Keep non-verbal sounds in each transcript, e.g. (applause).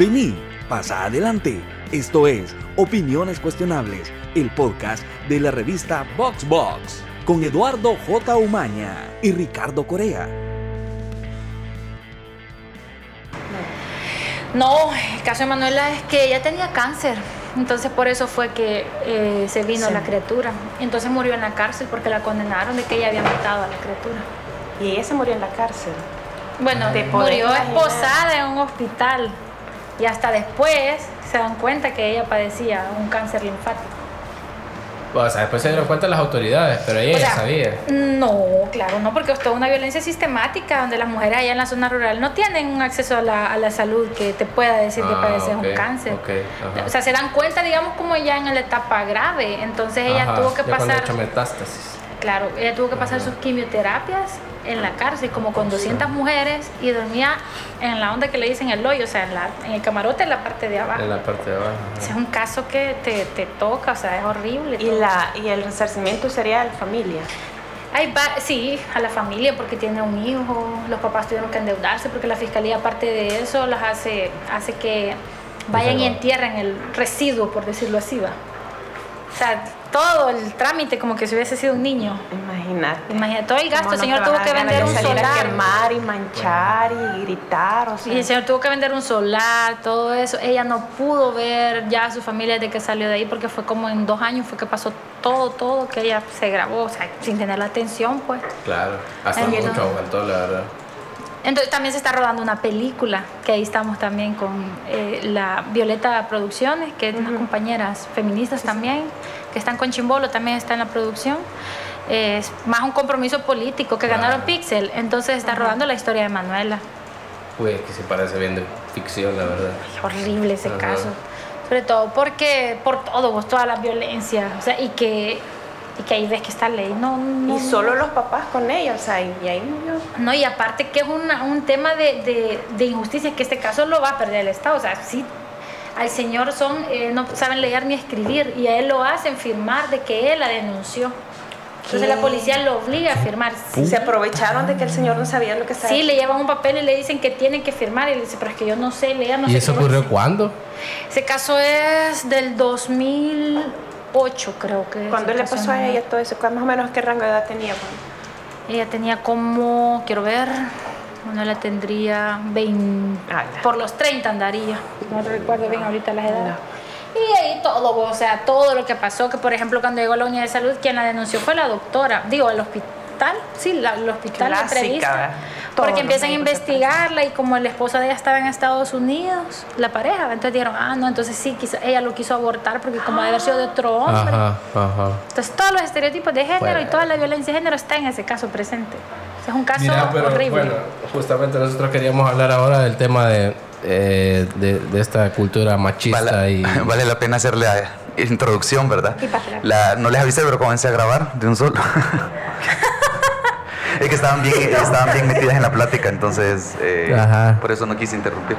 Vení, pasa adelante. Esto es Opiniones Cuestionables, el podcast de la revista VoxBox, Box, con Eduardo J. Umaña y Ricardo Corea. No, el caso de Manuela es que ella tenía cáncer, entonces por eso fue que eh, se vino la criatura. Entonces murió en la cárcel porque la condenaron de que ella había matado a la criatura. Y ella se murió en la cárcel. Bueno, murió esposada en un hospital y hasta después se dan cuenta que ella padecía un cáncer linfático. O sea, después se dieron cuenta las autoridades, pero ella ya sabía. No, claro, no, porque es toda una violencia sistemática donde las mujeres allá en la zona rural no tienen un acceso a la, a la salud que te pueda decir que ah, padeces un cáncer. o sea, se dan cuenta, digamos, como ya en la etapa grave. Entonces ella tuvo que pasar. Hecho metástasis. Claro, ella tuvo que pasar sus quimioterapias en la cárcel, como con 200 mujeres, y dormía en la onda que le dicen el hoyo, o sea, en, la, en el camarote en la parte de abajo. En la parte de abajo. es un caso que te, te, toca, o sea, es horrible. ¿Y, la, ¿Y el resarcimiento sería a la familia? Hay sí, a la familia porque tiene un hijo, los papás tuvieron que endeudarse porque la fiscalía aparte de eso las hace, hace que vayan y entierren el residuo, por decirlo así, va. O sea, todo el trámite como que si hubiese sido un niño. Imagínate. Imagínate, todo el gasto. El señor tuvo que vender un solar. A quemar y manchar y gritar. O sea. Y el señor tuvo que vender un solar, todo eso. Ella no pudo ver ya a su familia desde que salió de ahí porque fue como en dos años fue que pasó todo, todo, que ella se grabó, o sea, sin tener la atención, pues. Claro, hasta mucho aguantó, la verdad. Entonces también se está rodando una película, que ahí estamos también con eh, la Violeta Producciones, que es unas compañeras feministas también, que están con Chimbolo, también está en la producción. Es más un compromiso político que ganaron Pixel, entonces está rodando la historia de Manuela. Uy, es que se parece bien de ficción, la verdad. horrible ese caso. Sobre todo porque, por todo, pues, toda la violencia, o sea, y que y que ahí ves que está ley no, y solo los papás con ella, o sea, y, ahí murió. No, y aparte que es un tema de, de, de, injusticia, que este caso lo va a perder el Estado, o sea, sí, al señor son, eh, no saben leer ni escribir, y a él lo hacen firmar de que él la denunció. Entonces la policía lo obliga a firmar. Se aprovecharon de que el señor no sabía lo que estaba. Sí, le llevan un papel y le dicen que tiene que firmar y le dice, pero es que yo no sé leer, no ¿Y eso ocurrió cuándo? Ese caso es del 2000 8 creo que. ¿Cuándo le pasó a ella todo eso? Más o menos qué rango de edad tenía? Ella tenía como, quiero ver, no la tendría 20, por los 30 andaría, no recuerdo bien ahorita las edades. Y ahí todo, o sea, todo lo que pasó, que por ejemplo cuando llegó a la unidad de salud, quien la denunció fue la doctora, digo, el hospital, sí, el hospital, la entrevista porque empiezan a investigarla y como el esposo de ella estaba en Estados Unidos, la pareja, entonces dijeron, ah, no, entonces sí, ella lo quiso abortar porque como debe haber sido de otro hombre. Entonces todos los estereotipos de género y toda la violencia de género está en ese caso presente. es un caso horrible. Bueno, justamente nosotros queríamos hablar ahora del tema de, eh, de, esta cultura machista vale, y... (laughs) Vale la pena hacerle la introducción, ¿verdad? La, no les avisé, pero comencé a grabar de un solo. (laughs) es que estaban bien, estaban bien metidas en la plática, entonces eh, por eso no quise interrumpir.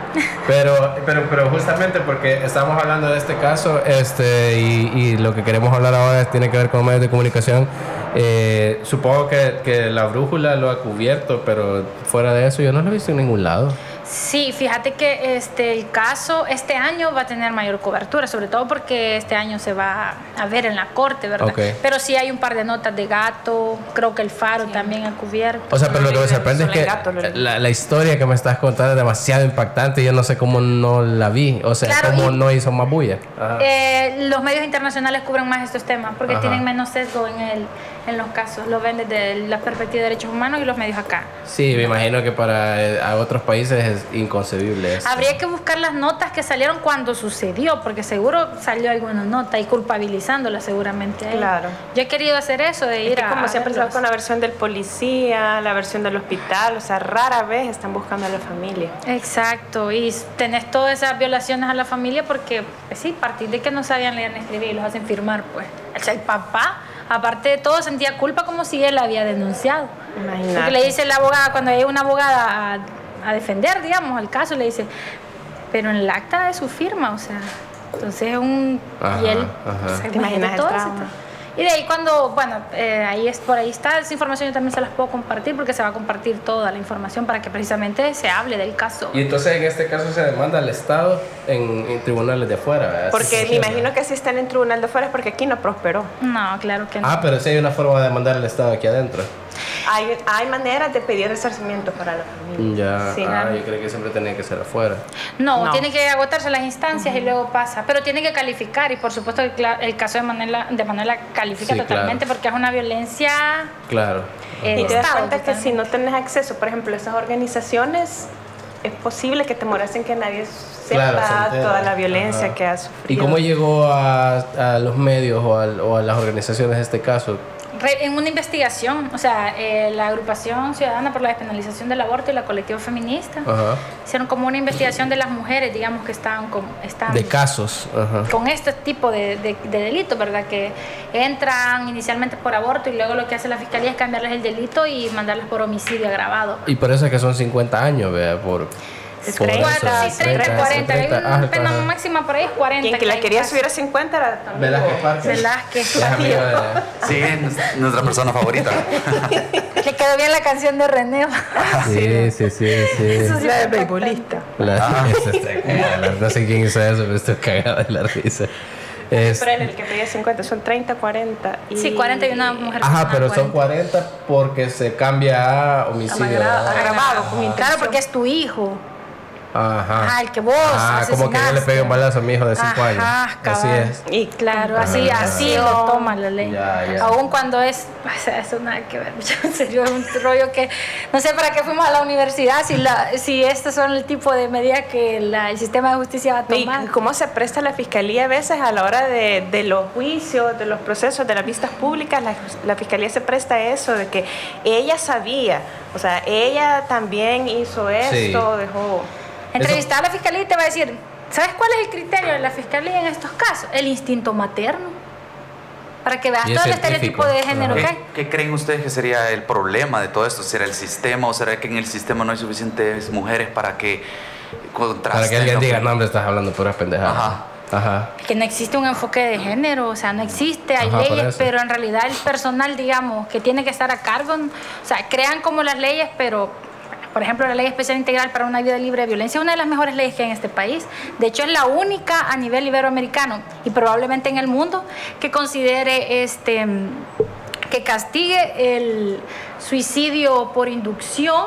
Pero, pero, pero justamente porque estamos hablando de este caso este, y, lo que queremos hablar ahora tiene que ver con medios de comunicación. Eh, supongo que, que la brújula lo ha cubierto, pero fuera de eso yo no lo he visto en ningún lado. Sí, fíjate que este el caso este año va a tener mayor cobertura, sobre todo porque este año se va a ver en la corte, ¿verdad? Pero sí hay un par de notas de gato, creo que el faro también ha cubierto. O sea, pero lo que me sorprende es que la, historia que me estás contando es demasiado impactante y yo no sé cómo no la vi, o sea, cómo no hizo más bulla. Eh, los medios internacionales cubren más estos temas porque tienen menos sesgo en el en los casos, lo ven desde la perspectiva de derechos humanos y los medios acá. Sí, me imagino que para eh, otros países es inconcebible eso. Habría que buscar las notas que salieron cuando sucedió, porque seguro salió alguna nota y culpabilizándola seguramente. Claro. Yo he querido hacer eso de ir a. Como siempre se con la versión del policía, la versión del hospital, o sea, rara vez están buscando a la familia. Exacto, y tenés todas esas violaciones a la familia porque, pues sí, a partir de que no sabían leer ni escribir y los hacen firmar, pues. el papá aparte de todo, sentía culpa como si él había denunciado. Imagínate. Porque le dice la abogada, cuando hay una abogada a, defender, digamos, el caso, le dice, pero en el acta de su firma, o sea, entonces es un... y él, ¿te imaginas trauma? Y de ahí cuando, bueno, eh, ahí es por ahí está esa información yo también se las puedo compartir porque se va a compartir toda la información para que precisamente se hable del caso. Y entonces en este caso se demanda al Estado en, tribunales de afuera. Porque me imagino que si están en tribunal de afuera es porque aquí no prosperó. No, claro que no. Ah, pero sí hay una forma de demandar al Estado aquí adentro. Hay, hay maneras de pedir resarcimiento para la familia. Ya, ah, yo creo que siempre tiene que ser afuera. No, tiene que agotarse las instancias y luego pasa, pero tiene que calificar y por supuesto el, el caso de Manuela, de Manuela califica totalmente porque es una violencia... Claro. Eh, y te das cuenta que si no tenés acceso, por ejemplo, a esas organizaciones, es posible que te mueras en que nadie sepa toda la violencia que ha sufrido. ¿Y cómo llegó a, a los medios o a, o a las organizaciones este caso? En una investigación, o sea, eh, la agrupación ciudadana por la despenalización del aborto y la colectiva feminista hicieron como una investigación de las mujeres, digamos, que están con... Están de casos. Con este tipo de, de, delitos, ¿verdad? Que entran inicialmente por aborto y luego lo que hace la fiscalía es cambiarles el delito y mandarlas por homicidio agravado. Y por eso es que son 50 años, vea, por... 30, 30, 40. Hay una pena máxima por ahí es 40. Quien que la quería subir a 50 era también. Velázquez Velázquez. Sí, nuestra persona favorita. (laughs) Le quedó bien la canción de René. Sí, sí, sí, sí. Eso sí la de beisbolista. Ah. (laughs) (laughs) No sé quién hizo eso, pero estoy cagada de la risa. Es... Pero en el que pedía 50 son 30, 40. Y... Sí, 40 y una mujer. Ajá, pero son 40 porque se cambia a homicidio. Agravado. Claro, porque es tu hijo. Ajá. Ah, el que vos. Ah, como que yo le pegue un balazo a mi hijo de 5 años. Así es. Y claro, así, así lo toma la ley. Aún cuando es. O sea, eso nada que ver. (laughs) En serio, es un rollo que. No sé para qué fuimos a la universidad si, la, si estos son el tipo de medidas que el sistema de justicia va a tomar. ¿Y cómo se presta la fiscalía a veces a la hora de, de los juicios, de los procesos, de las vistas públicas? La, la fiscalía se presta a eso, de que ella sabía. O sea, ella también hizo esto, dejó. Entrevistar a la fiscalía y te va a decir, ¿sabes cuál es el criterio de la fiscalía en estos casos? El instinto materno. Para que veas todo el estereotipo de género ¿Qué, ¿Qué creen ustedes que sería el problema de todo esto? ¿Será el sistema o será que en el sistema no hay suficientes mujeres para que contrasten? Para que alguien diga, no, hombre, estás hablando puras pendejadas. Ajá. Ajá. Que no existe un enfoque de género, o sea, no existe, hay leyes, pero en realidad el personal, digamos, que tiene que estar a cargo, o sea, crean como las leyes, pero por ejemplo, la Ley Especial Integral para una Vida Libre de Violencia es una de las mejores leyes que hay en este país. De hecho, es la única a nivel iberoamericano y probablemente en el mundo que considere este que castigue el suicidio por inducción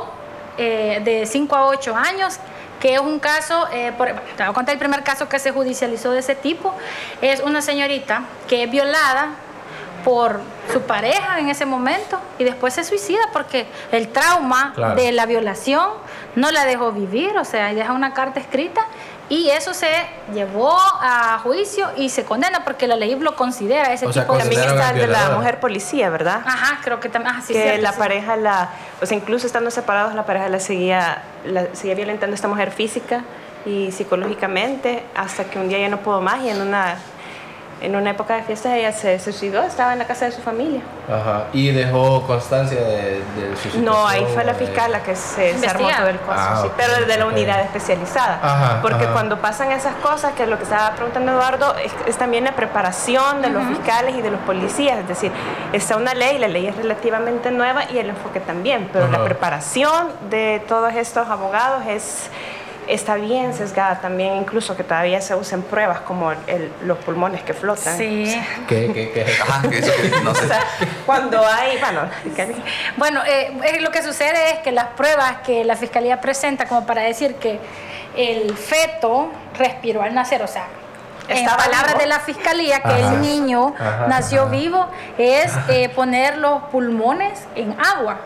eh, de 5 a 8 años, que es un caso, eh, te voy a contar el primer caso que se judicializó de ese tipo, es una señorita que es violada por su pareja en ese momento y después se suicida porque el trauma de la violación no la dejó vivir, o sea, deja una carta escrita y eso se llevó a juicio y se condena porque la ley lo considera ese tipo de también está de la mujer policía verdad ajá creo que también que la pareja la o sea incluso estando separados la pareja la seguía la seguía violentando a esta mujer física y psicológicamente hasta que un día ya no pudo más y en una en una época de fiesta ella se suicidó, estaba en la casa de su familia. Ajá. ¿Y dejó constancia de, de No, ahí fue la fiscal la que se, se armó todo el caso, ah, sí, pero desde la unidad especializada. Ajá, Porque cuando pasan esas cosas, que es lo que estaba preguntando Eduardo, es, también la preparación de los fiscales y de los policías. Es decir, está una ley, la ley es relativamente nueva y el enfoque también, pero la preparación de todos estos abogados es está bien sesgada también, incluso que todavía se usen pruebas como los pulmones que flotan. Sí. ¿Qué, qué, qué? Ah, no (laughs) sé. cuando hay, bueno, bueno eh, eh, lo que sucede es que las pruebas que la fiscalía presenta como para decir que el feto respiró al nacer, o sea, en palabras de la fiscalía que el niño nació vivo, es eh, poner los pulmones en agua.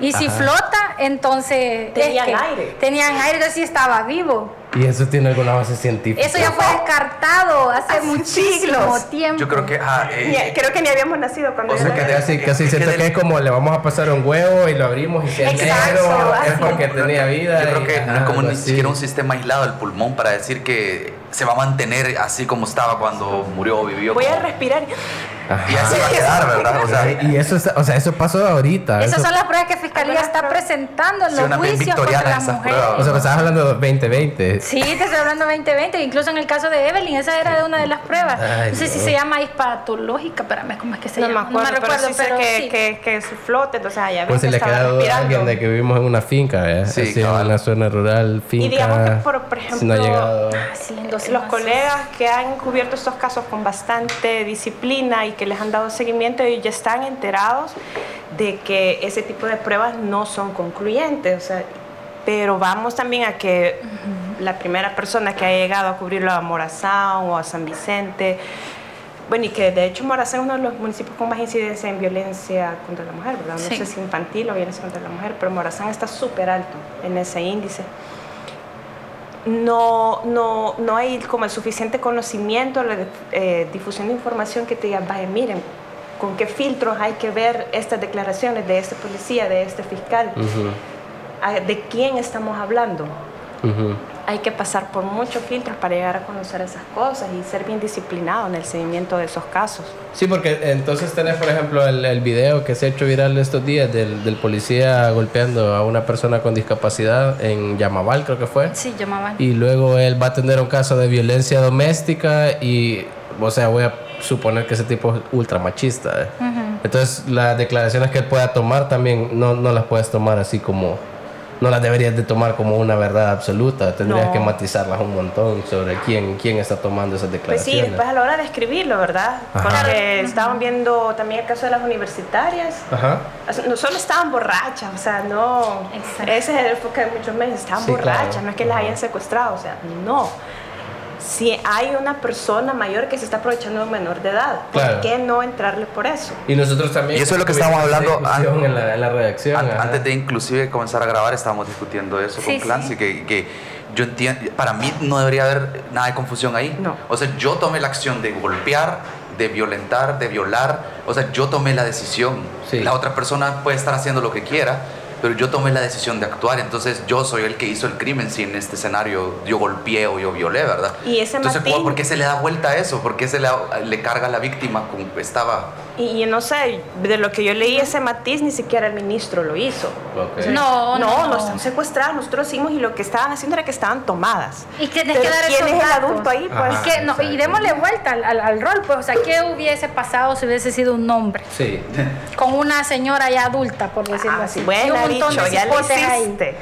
Y si flota, entonces... Tenían aire. Tenían aire, entonces sí estaba vivo. ¿Y eso tiene alguna base científica? Eso ya fue descartado hace, muchísimo tiempo. Yo creo que... Ah, eh, creo que ni habíamos nacido cuando... O sea, que casi, casi siento que, es como le vamos a pasar un huevo y lo abrimos y si es negro es porque tenía vida. Yo creo que no es como ni siquiera un sistema aislado del pulmón para decir que se va a mantener así como estaba cuando murió o vivió. Voy a respirar. Y así va a quedar, ¿verdad? O sea, y eso, o sea, eso pasó ahorita. Esas son las pruebas que Fiscalía está presentando en los juicios contra las mujeres. O sea, me estabas hablando de 2020. Sí, te estoy hablando de 2020. Incluso en el caso de Evelyn, esa era de una de las pruebas. no sé si se llama hispatológica, espérame, ¿cómo es que se no llama? Me acuerdo, no me recuerdo, pero, que, sí. que, que, se flote, o sea, ya Pues se le queda a alguien de que vivimos en una finca, ¿eh? Sí, Así, en una zona rural, finca. Y digamos que, por, por ejemplo, no ha llegado... Ah, los colegas que han cubierto estos casos con bastante disciplina y que les han dado seguimiento y ya están enterados de que ese tipo de pruebas no son concluyentes. O sea, pero vamos también a que la primera persona que ha llegado a cubrirlo a Morazán o a San Vicente, bueno, y que de hecho Morazán es uno de los municipios con más incidencia en violencia contra la mujer, ¿verdad? No sé si infantil o violencia contra la mujer, pero Morazán está súper alto en ese índice. No, no, no hay como el suficiente conocimiento, la eh, difusión de información que te diga, vaya, miren, con qué filtros hay que ver estas declaraciones de este policía, de este fiscal, de quién estamos hablando. Hay que pasar por muchos filtros para llegar a conocer esas cosas y ser bien disciplinado en el seguimiento de esos casos. Sí, porque entonces tenés, por ejemplo, el, el video que se ha hecho viral estos días del, del, policía golpeando a una persona con discapacidad en Yamabal, creo que fue. Sí, Yamabal. Y luego él va a tener un caso de violencia doméstica y, o sea, voy a suponer que ese tipo es ultra machista. ¿eh? Entonces, las declaraciones que él pueda tomar también no, no, las puedes tomar así como. No las deberías de tomar como una verdad absoluta. Tendrías que matizarlas un montón sobre quién, quién está tomando esas declaraciones. Pues sí, después a la hora de escribirlo, ¿verdad? Porque estaban viendo también el caso de las universitarias. Ajá. No solo estaban borrachas, o sea, no. Ese es el enfoque de muchos meses. Estaban borrachas, no es que las hayan secuestrado, o sea, no si hay una persona mayor que se está aprovechando de un menor de edad, ¿por qué no entrarle por eso? Y nosotros también. Y eso es lo que estábamos hablando en la, en la redacción. antes de inclusive comenzar a grabar, estábamos discutiendo eso con Clancy, que, que yo entiendo, para mí no debería haber nada de confusión ahí. No. O sea, yo tomé la acción de golpear, de violentar, de violar. O sea, yo tomé la decisión. La otra persona puede estar haciendo lo que quiera, pero yo tomé la decisión de actuar, entonces yo soy el que hizo el crimen si en este escenario yo golpeé o yo violé, ¿verdad? Y ese entonces, ¿por qué se le da vuelta a eso? ¿Por qué se le, le carga a la víctima como estaba? Y, y, no sé, de lo que yo leí, ese matiz ni siquiera el ministro lo hizo. no, no, no, están secuestradas, nosotros hicimos y lo que estaban haciendo era que estaban tomadas. Y que ¿quién es el adulto ahí? Pues? que, no, y démosle vuelta al, al, rol, pues, o sea, ¿qué hubiese pasado si hubiese sido un hombre? Sí. Con una señora ya adulta, por decirlo ah, así. Bueno, dicho, ya lo hiciste.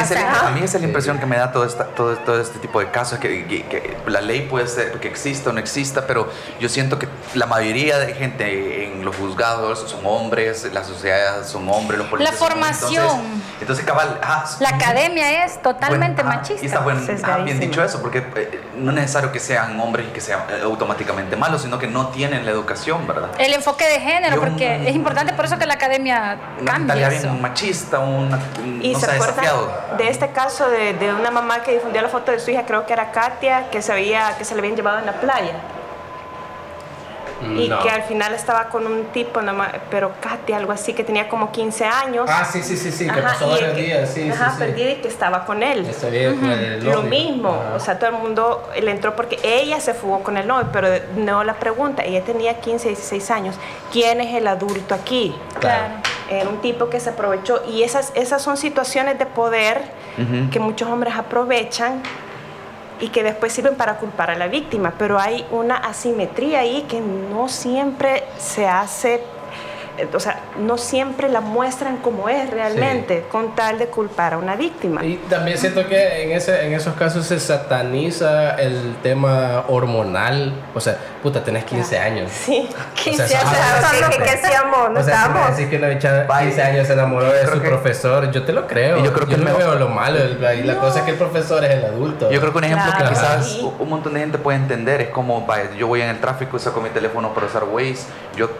es que a mí es la impresión que me da todo, esta, todo, todo este tipo de casos, que, que, la ley puede ser que exista o no exista, pero yo siento que la mayoría de gente en los juzgados son hombres, la sociedad son hombres, los policías La formación. Entonces, cabal, la academia es totalmente machista. Y está bueno, bien dicho eso, porque eh, no es necesario que sean hombres y que sean eh, automáticamente malos, sino que no tienen la educación, ¿verdad? El enfoque de género, porque es importante por eso que la academia cambia. bien machista, una y se acuerda de este caso de, de, una mamá que difundió la foto de su hija, creo que era Katia, que se, había, que se le habían llevado en la playa. Y que al final estaba con un tipo, pero Katia, algo así, que tenía como 15 años. Ah, sí, sí, sí, sí, que pasó varios días, sí, ajá, sí, perdida y que estaba con él. Lo mismo, o sea, todo el mundo le entró porque ella se fugó con el novio, pero no la pregunta, ella tenía 15, 16 años, ¿quién es el adulto aquí? Claro. Era un tipo que se aprovechó y esas, esas son situaciones de poder que muchos hombres aprovechan y que después sirven para culpar a la víctima, pero hay una asimetría ahí que no siempre se hace o sea, no siempre la muestran como es realmente, con tal de culpar a una víctima. Y también siento que en, ese, en esos casos se sataniza el tema hormonal. O sea, puta, tenés 15 años. Sí, 15 años. ¿Qué hacíamos? No estábamos. Decir que una bicha 15 años se enamoró de su profesor, yo te lo creo. Y yo creo que no me veo lo malo. Y la cosa es que el profesor es el adulto. Yo creo que un ejemplo que quizás un montón de gente puede entender es como, yo voy en el tráfico y saco mi teléfono para usar Waze. Yo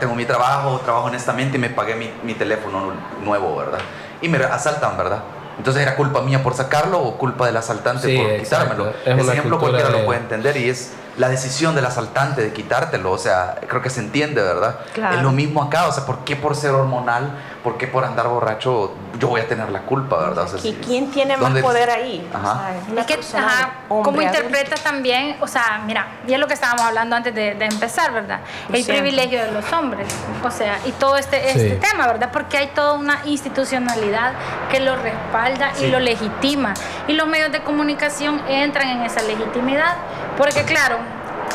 tengo mi trabajo, trabajo honestamente y me pagué mi, mi, teléfono nuevo, ¿verdad? Y me asaltan, ¿verdad? Entonces era culpa mía por sacarlo o culpa del asaltante por quitármelo. Ese ejemplo cualquiera lo puede entender y es la decisión del asaltante de quitártelo, o sea, creo que se entiende, ¿verdad? Es lo mismo acá, o sea, ¿por qué por ser hormonal, por qué por andar borracho yo voy a tener la culpa, ¿verdad? ¿Y quién tiene más poder ahí? Ajá. es que, ¿cómo interpretas también? O sea, mira, y es lo que estábamos hablando antes de, empezar, ¿verdad? El privilegio de los hombres, o sea, y todo este, este tema, ¿verdad? Porque hay toda una institucionalidad que lo respalda y lo legitima. Y los medios de comunicación entran en esa legitimidad, porque claro,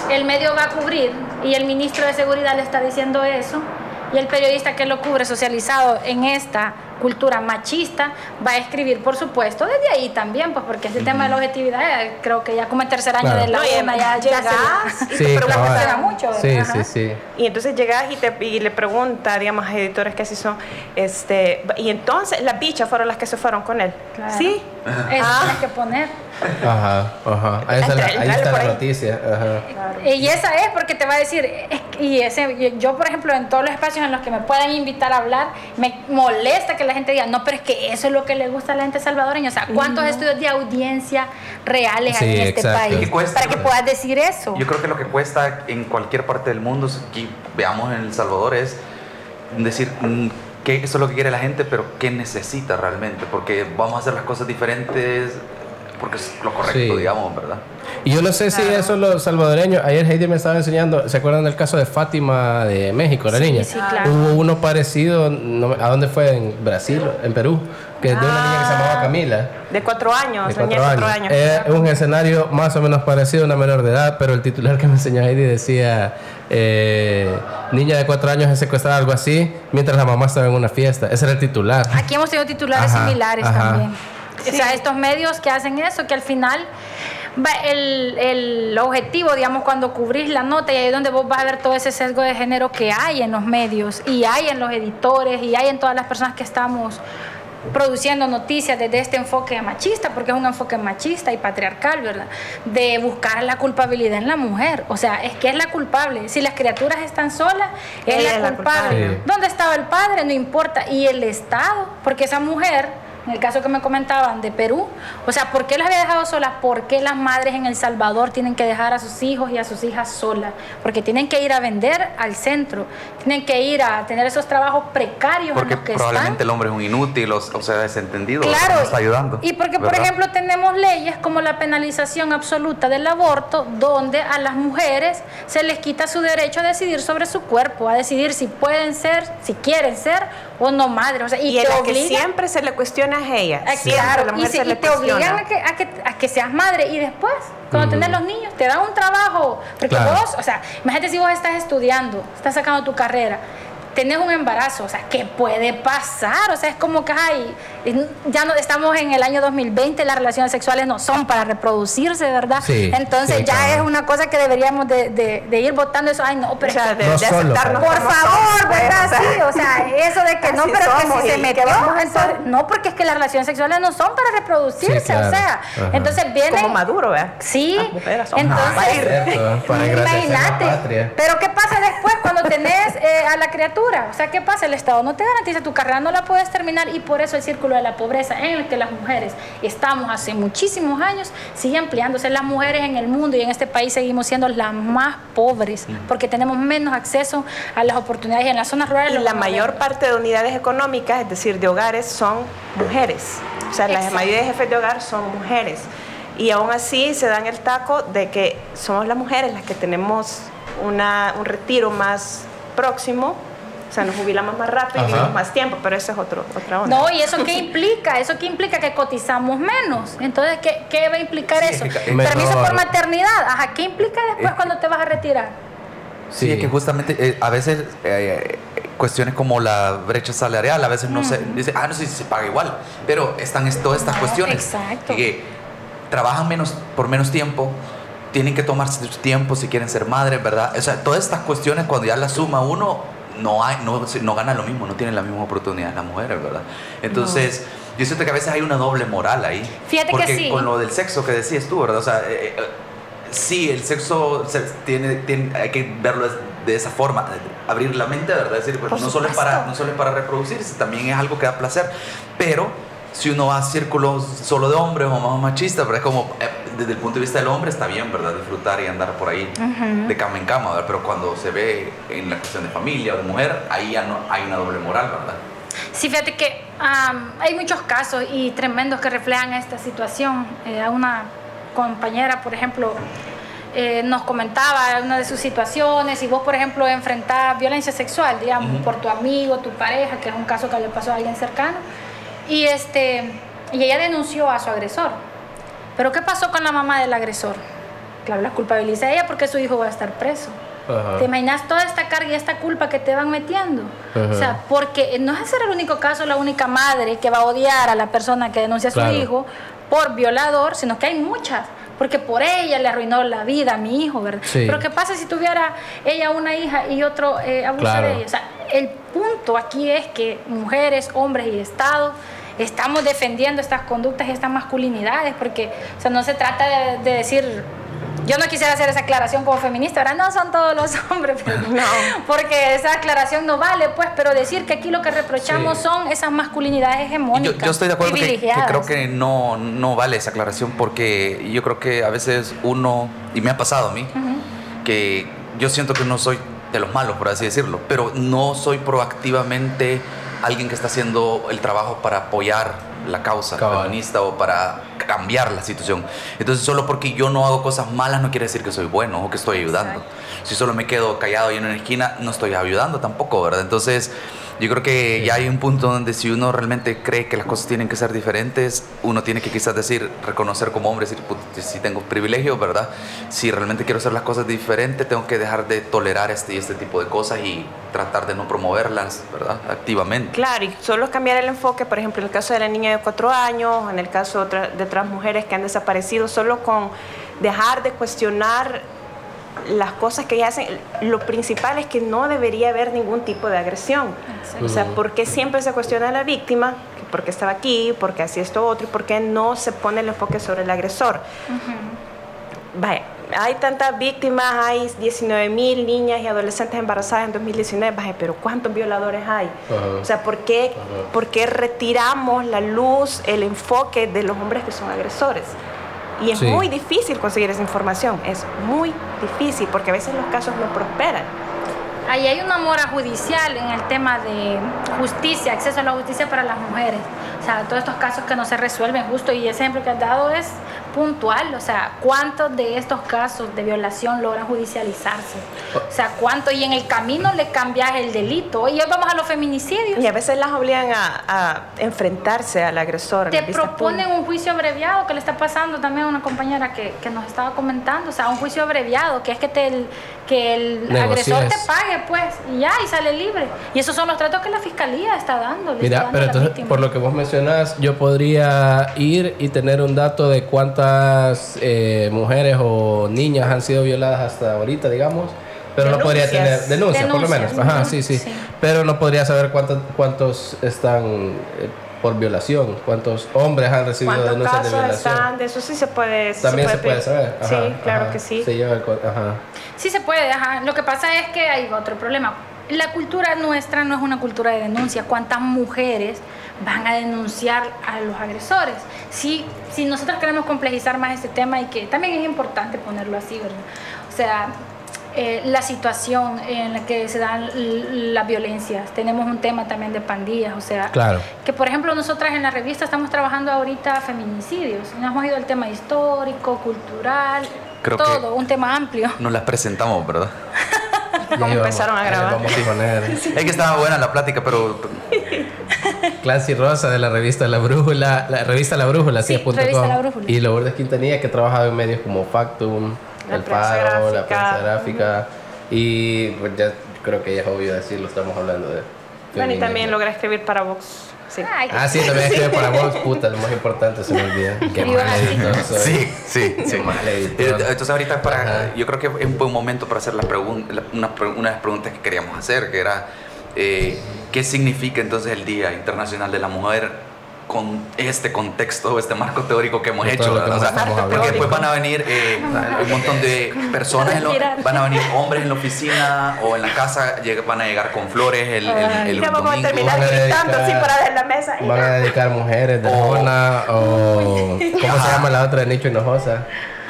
el medio va a cubrir y el ministro de Seguridad le está diciendo eso y el periodista que lo cubre socializado en esta cultura machista va a escribir, por supuesto, desde ahí también, pues porque este tema de la objetividad, eh, creo que ya como el tercer año de la UNA ya, llegas y te preguntas mucho. Sí, sí, sí. Y entonces llegas y, te, y le pregunta, digamos, a editores que así son, este, y entonces las bichas fueron las que se fueron con él. Sí. Eso ah. tienes que poner. Ajá, ajá. Ahí está, la, ahí está la noticia. Y esa es porque te va a decir, y ese, yo por ejemplo en todos los espacios en los que me puedan invitar a hablar, me molesta que la gente diga, no, pero es que eso es lo que le gusta a la gente salvadoreña. O sea, ¿cuántos estudios de audiencia reales hay en este país? para que puedas decir eso. Yo creo que lo que cuesta en cualquier parte del mundo, aquí veamos en El Salvador, es decir, mm, que eso es lo que quiere la gente, pero qué necesita realmente, porque vamos a hacer las cosas diferentes porque es lo correcto, digamos, ¿verdad? Y yo no sé si eso es lo salvadoreño. Ayer Heidi me estaba enseñando, ¿se acuerdan del caso de Fátima de México, la niña? Sí, claro. Hubo uno parecido, ¿a dónde fue? En Brasil, en Perú, que es de una niña que se llamaba ah, Camila. De cuatro años, de cuatro, años. años. Es un escenario más o menos parecido a una menor de edad, pero el titular que me enseñó Heidi decía, eh, niña de cuatro años es secuestrada, algo así, mientras la mamá estaba en una fiesta. Ese era el titular. Aquí hemos tenido titulares similares también. O sea, estos medios que hacen eso, que al final el, el, objetivo, digamos, cuando cubrís la nota y ahí es donde vos vas a ver todo ese sesgo de género que hay en los medios y hay en los editores y hay en todas las personas que estamos produciendo noticias desde este enfoque machista, porque es un enfoque machista y patriarcal, ¿verdad? De buscar la culpabilidad en la mujer. O sea, es que es la culpable. Si las criaturas están solas, es la culpable. ¿Dónde estaba el padre? No importa. Y el Estado, porque esa mujer en el caso que me comentaban de Perú, o sea, ¿por qué las había dejado solas? ¿Por qué las madres en El Salvador tienen que dejar a sus hijos y a sus hijas solas? Porque tienen que ir a vender al centro, tienen que ir a tener esos trabajos precarios porque en los que probablemente el hombre es un inútil, o, sea, desentendido, claro, no está ayudando. Y porque, por ejemplo, tenemos leyes como la penalización absoluta del aborto, donde a las mujeres se les quita su derecho a decidir sobre su cuerpo, a decidir si pueden ser, si quieren ser o no madres. O sea, y, y a que siempre se le cuestiona ella. Claro, y, te obligan a que, a, que, a que, seas madre y después, cuando tenés los niños, te dan un trabajo. Porque vos, o sea, imagínate si vos estás estudiando, estás sacando tu carrera tenés un embarazo, o sea, ¿qué puede pasar? O sea, es como que, ay, ya no estamos en el año 2020, las relaciones sexuales no son para reproducirse, ¿verdad? Entonces ya es una cosa que deberíamos de, ir votando eso, ay, no, pero de, aceptarnos. Por favor, ¿verdad? Sí, o sea, (laughs) eso de que no, pero que si se metió, entonces, no, porque es que las relaciones sexuales no son para reproducirse, o sea, entonces viene... Como maduro, ¿verdad? Sí, entonces, imagínate, pero ¿qué pasa después cuando tenés eh, a la criatura? O sea, ¿qué pasa? El Estado no te garantiza tu carrera, no la puedes terminar y por eso el círculo de la pobreza en el que las mujeres estamos hace muchísimos años sigue ampliándose. Las mujeres en el mundo y en este país seguimos siendo las más pobres porque tenemos menos acceso a las oportunidades en las zonas rurales. Y la mayor parte de unidades económicas, es decir, de hogares, son mujeres. O sea, la mayoría de jefes de hogar son mujeres. Y aún así se dan el taco de que somos las mujeres las que tenemos una, un retiro más próximo o sea, nos jubilamos más rápido y vivimos más tiempo, pero eso es otro, otra onda. No, ¿y eso qué implica? Eso qué implica que cotizamos menos. Entonces, ¿qué, qué va a implicar eso? Permiso por maternidad. Ajá, ¿qué implica después cuando te vas a retirar? Sí, es que justamente eh, a veces eh, cuestiones como la brecha salarial, a veces no se dice, ah, no sé si se paga igual, pero están todas estas cuestiones exacto. que trabajan menos por menos tiempo, tienen que tomarse su tiempo si quieren ser madres, ¿verdad? O sea, todas estas cuestiones cuando ya las suma uno no, hay, no, no ganan lo mismo, no tienen la misma oportunidad las mujeres, ¿verdad? Entonces, yo siento que a veces hay una doble moral ahí. Fíjate porque que sí. con lo del sexo que decías tú, ¿verdad? O sea, eh, eh, sí, el sexo tiene, tiene, hay que verlo de esa forma, abrir la mente, ¿verdad? Es decir, pues, no, solo es para, no solo es para reproducirse, también es algo que da placer, pero si uno va a círculos solo de hombres o más machistas, pero es como, eh, desde el punto de vista del hombre está bien, ¿verdad? Disfrutar y andar por ahí de cama en cama, ¿verdad? Pero cuando se ve en la cuestión de familia o de mujer, ahí ya no hay una doble moral, ¿verdad? Sí, fíjate que hay muchos casos y tremendos que reflejan esta situación. Eh, a una compañera, por ejemplo, eh, nos comentaba una de sus situaciones y vos, por ejemplo, enfrentás violencia sexual, digamos, por tu amigo, tu pareja, que es un caso que le pasó a alguien cercano, y, este, y ella denunció a su agresor. Pero ¿qué pasó con la mamá del agresor? Claro, la culpabiliza a ella porque su hijo va a estar preso. ¿Te imaginas toda esta carga y esta culpa que te van metiendo? O sea, porque no es ser el único caso, la única madre que va a odiar a la persona que denuncia a su hijo por violador, sino que hay muchas porque por ella le arruinó la vida a mi hijo, ¿verdad? Pero ¿qué pasa si tuviera ella una hija y otro eh, abusa de ella? O sea, el punto aquí es que mujeres, hombres y Estado estamos defendiendo estas conductas y estas masculinidades, porque o sea, no se trata de decir yo no quisiera hacer esa aclaración como feminista, ahora no son todos los (laughs) hombres, (laughs) no. porque esa aclaración no vale, pues, pero decir que aquí lo que reprochamos son esas masculinidades hegemónicas. Yo, yo estoy de acuerdo que, creo que no, no vale esa aclaración porque yo creo que a veces uno, y me ha pasado a mí, que yo siento que no soy de los malos, por así decirlo, pero no soy proactivamente alguien que está haciendo el trabajo para apoyar la causa feminista o para cambiar la situación. Entonces, solo porque yo no hago cosas malas no quiere decir que soy bueno o que estoy ayudando. Si solo me quedo callado y en una esquina, no estoy ayudando tampoco, ¿verdad? Entonces, yo creo que ya hay un punto donde si uno realmente cree que las cosas tienen que ser diferentes, uno tiene que quizás decir, reconocer como hombre, decir, si tengo privilegios, ¿verdad? Si realmente quiero hacer las cosas diferentes, tengo que dejar de tolerar este y este tipo de cosas y tratar de no promoverlas, ¿verdad? Activamente. Claro, y solo cambiar el enfoque, por ejemplo, en el caso de la niña de cuatro años, en el caso de otras mujeres que han desaparecido, solo con dejar de cuestionar las cosas que ellas hacen, lo principal es que no debería haber ningún tipo de agresión. O sea, ¿por qué siempre se cuestiona a la víctima? ¿Por qué estaba aquí? ¿Por qué hacía esto otro? ¿Y por qué no se pone el enfoque sobre el agresor? Vaya, hay tantas víctimas, hay 19 mil niñas y adolescentes embarazadas en 2019, vaya, pero ¿cuántos violadores hay? O sea, ¿por qué, ¿por qué retiramos la luz, el enfoque de los hombres que son agresores? Y es muy difícil conseguir esa información, es muy difícil porque a veces los casos no prosperan. Ahí hay una mora judicial en el tema de justicia, acceso a la justicia para las mujeres. O sea, todos estos casos que no se resuelven justo y ese ejemplo que has dado es puntual, o sea, ¿cuántos de estos casos de violación logran judicializarse? O sea, ¿cuánto? Y en el camino le cambias el delito. Y hoy vamos a los feminicidios. Y a veces las obligan a, enfrentarse al agresor. Te proponen un juicio abreviado, que le está pasando también a una compañera que, que, nos estaba comentando, o sea, un juicio abreviado, que es que, te, que el agresor te pague, pues, y ya, y sale libre. Y esos son los tratos que la fiscalía está dando. Mira, pero entonces, por lo que vos mencionas, yo podría ir y tener un dato de cuánto cuántas eh, mujeres o niñas han sido violadas hasta ahorita, digamos, pero no podría tener denuncias, por lo menos. Ajá, sí, sí, Pero no podría saber cuántos, cuántos están eh, por violación, cuántos hombres han recibido denuncias de violación. Están? De eso sí se puede. También se puede, saber. sí, claro que sí. Se ajá. Sí se puede, ajá. Lo que pasa es que hay otro problema. La cultura nuestra no es una cultura de denuncia. ¿Cuántas mujeres van a denunciar a los agresores. Si, si nosotros queremos complejizar más este tema y que también es importante ponerlo así, ¿verdad? O sea, eh, la situación en la que se dan las violencias. Tenemos un tema también de pandillas, o sea, claro. que por ejemplo nosotras en la revista estamos trabajando ahorita feminicidios. Nos hemos ido al tema histórico, cultural, todo, un tema amplio. (laughs) Nos las presentamos, ¿verdad? (laughs) Como (laughs) empezaron a grabar. Vamos a poner. Es que estaba buena la plática, pero Clancy Rosa de la revista La Brújula, la revista La Brújula, sí, revista La Brújula. Y Lourdes Quintanilla, que ha trabajado en medios como Factum, El Faro, la prensa gráfica. Y pues ya creo que ya es obvio decirlo, estamos hablando de. Bueno, y también logra escribir para Vox. Sí. ah, sí, también escribe para Vox, (laughs) puta, lo más importante se me olvida. (laughs) Qué mal editor Sí, sí, sí. mal editor. Entonces ahorita para, yo creo que es un buen momento para hacer la pregunta, una, una de las preguntas que queríamos hacer, que era eh, ¿Qué significa entonces el Día Internacional de la Mujer con este contexto, este marco teórico que hemos hecho. porque después van a venir eh, un montón de personas, van a venir hombres en la oficina o en la casa, van a llegar con flores el, el, ya vamos a terminar gritando así para la mesa. Van a dedicar mujeres de zona o... ¿Cómo se llama la otra de Nicho Hinojosa?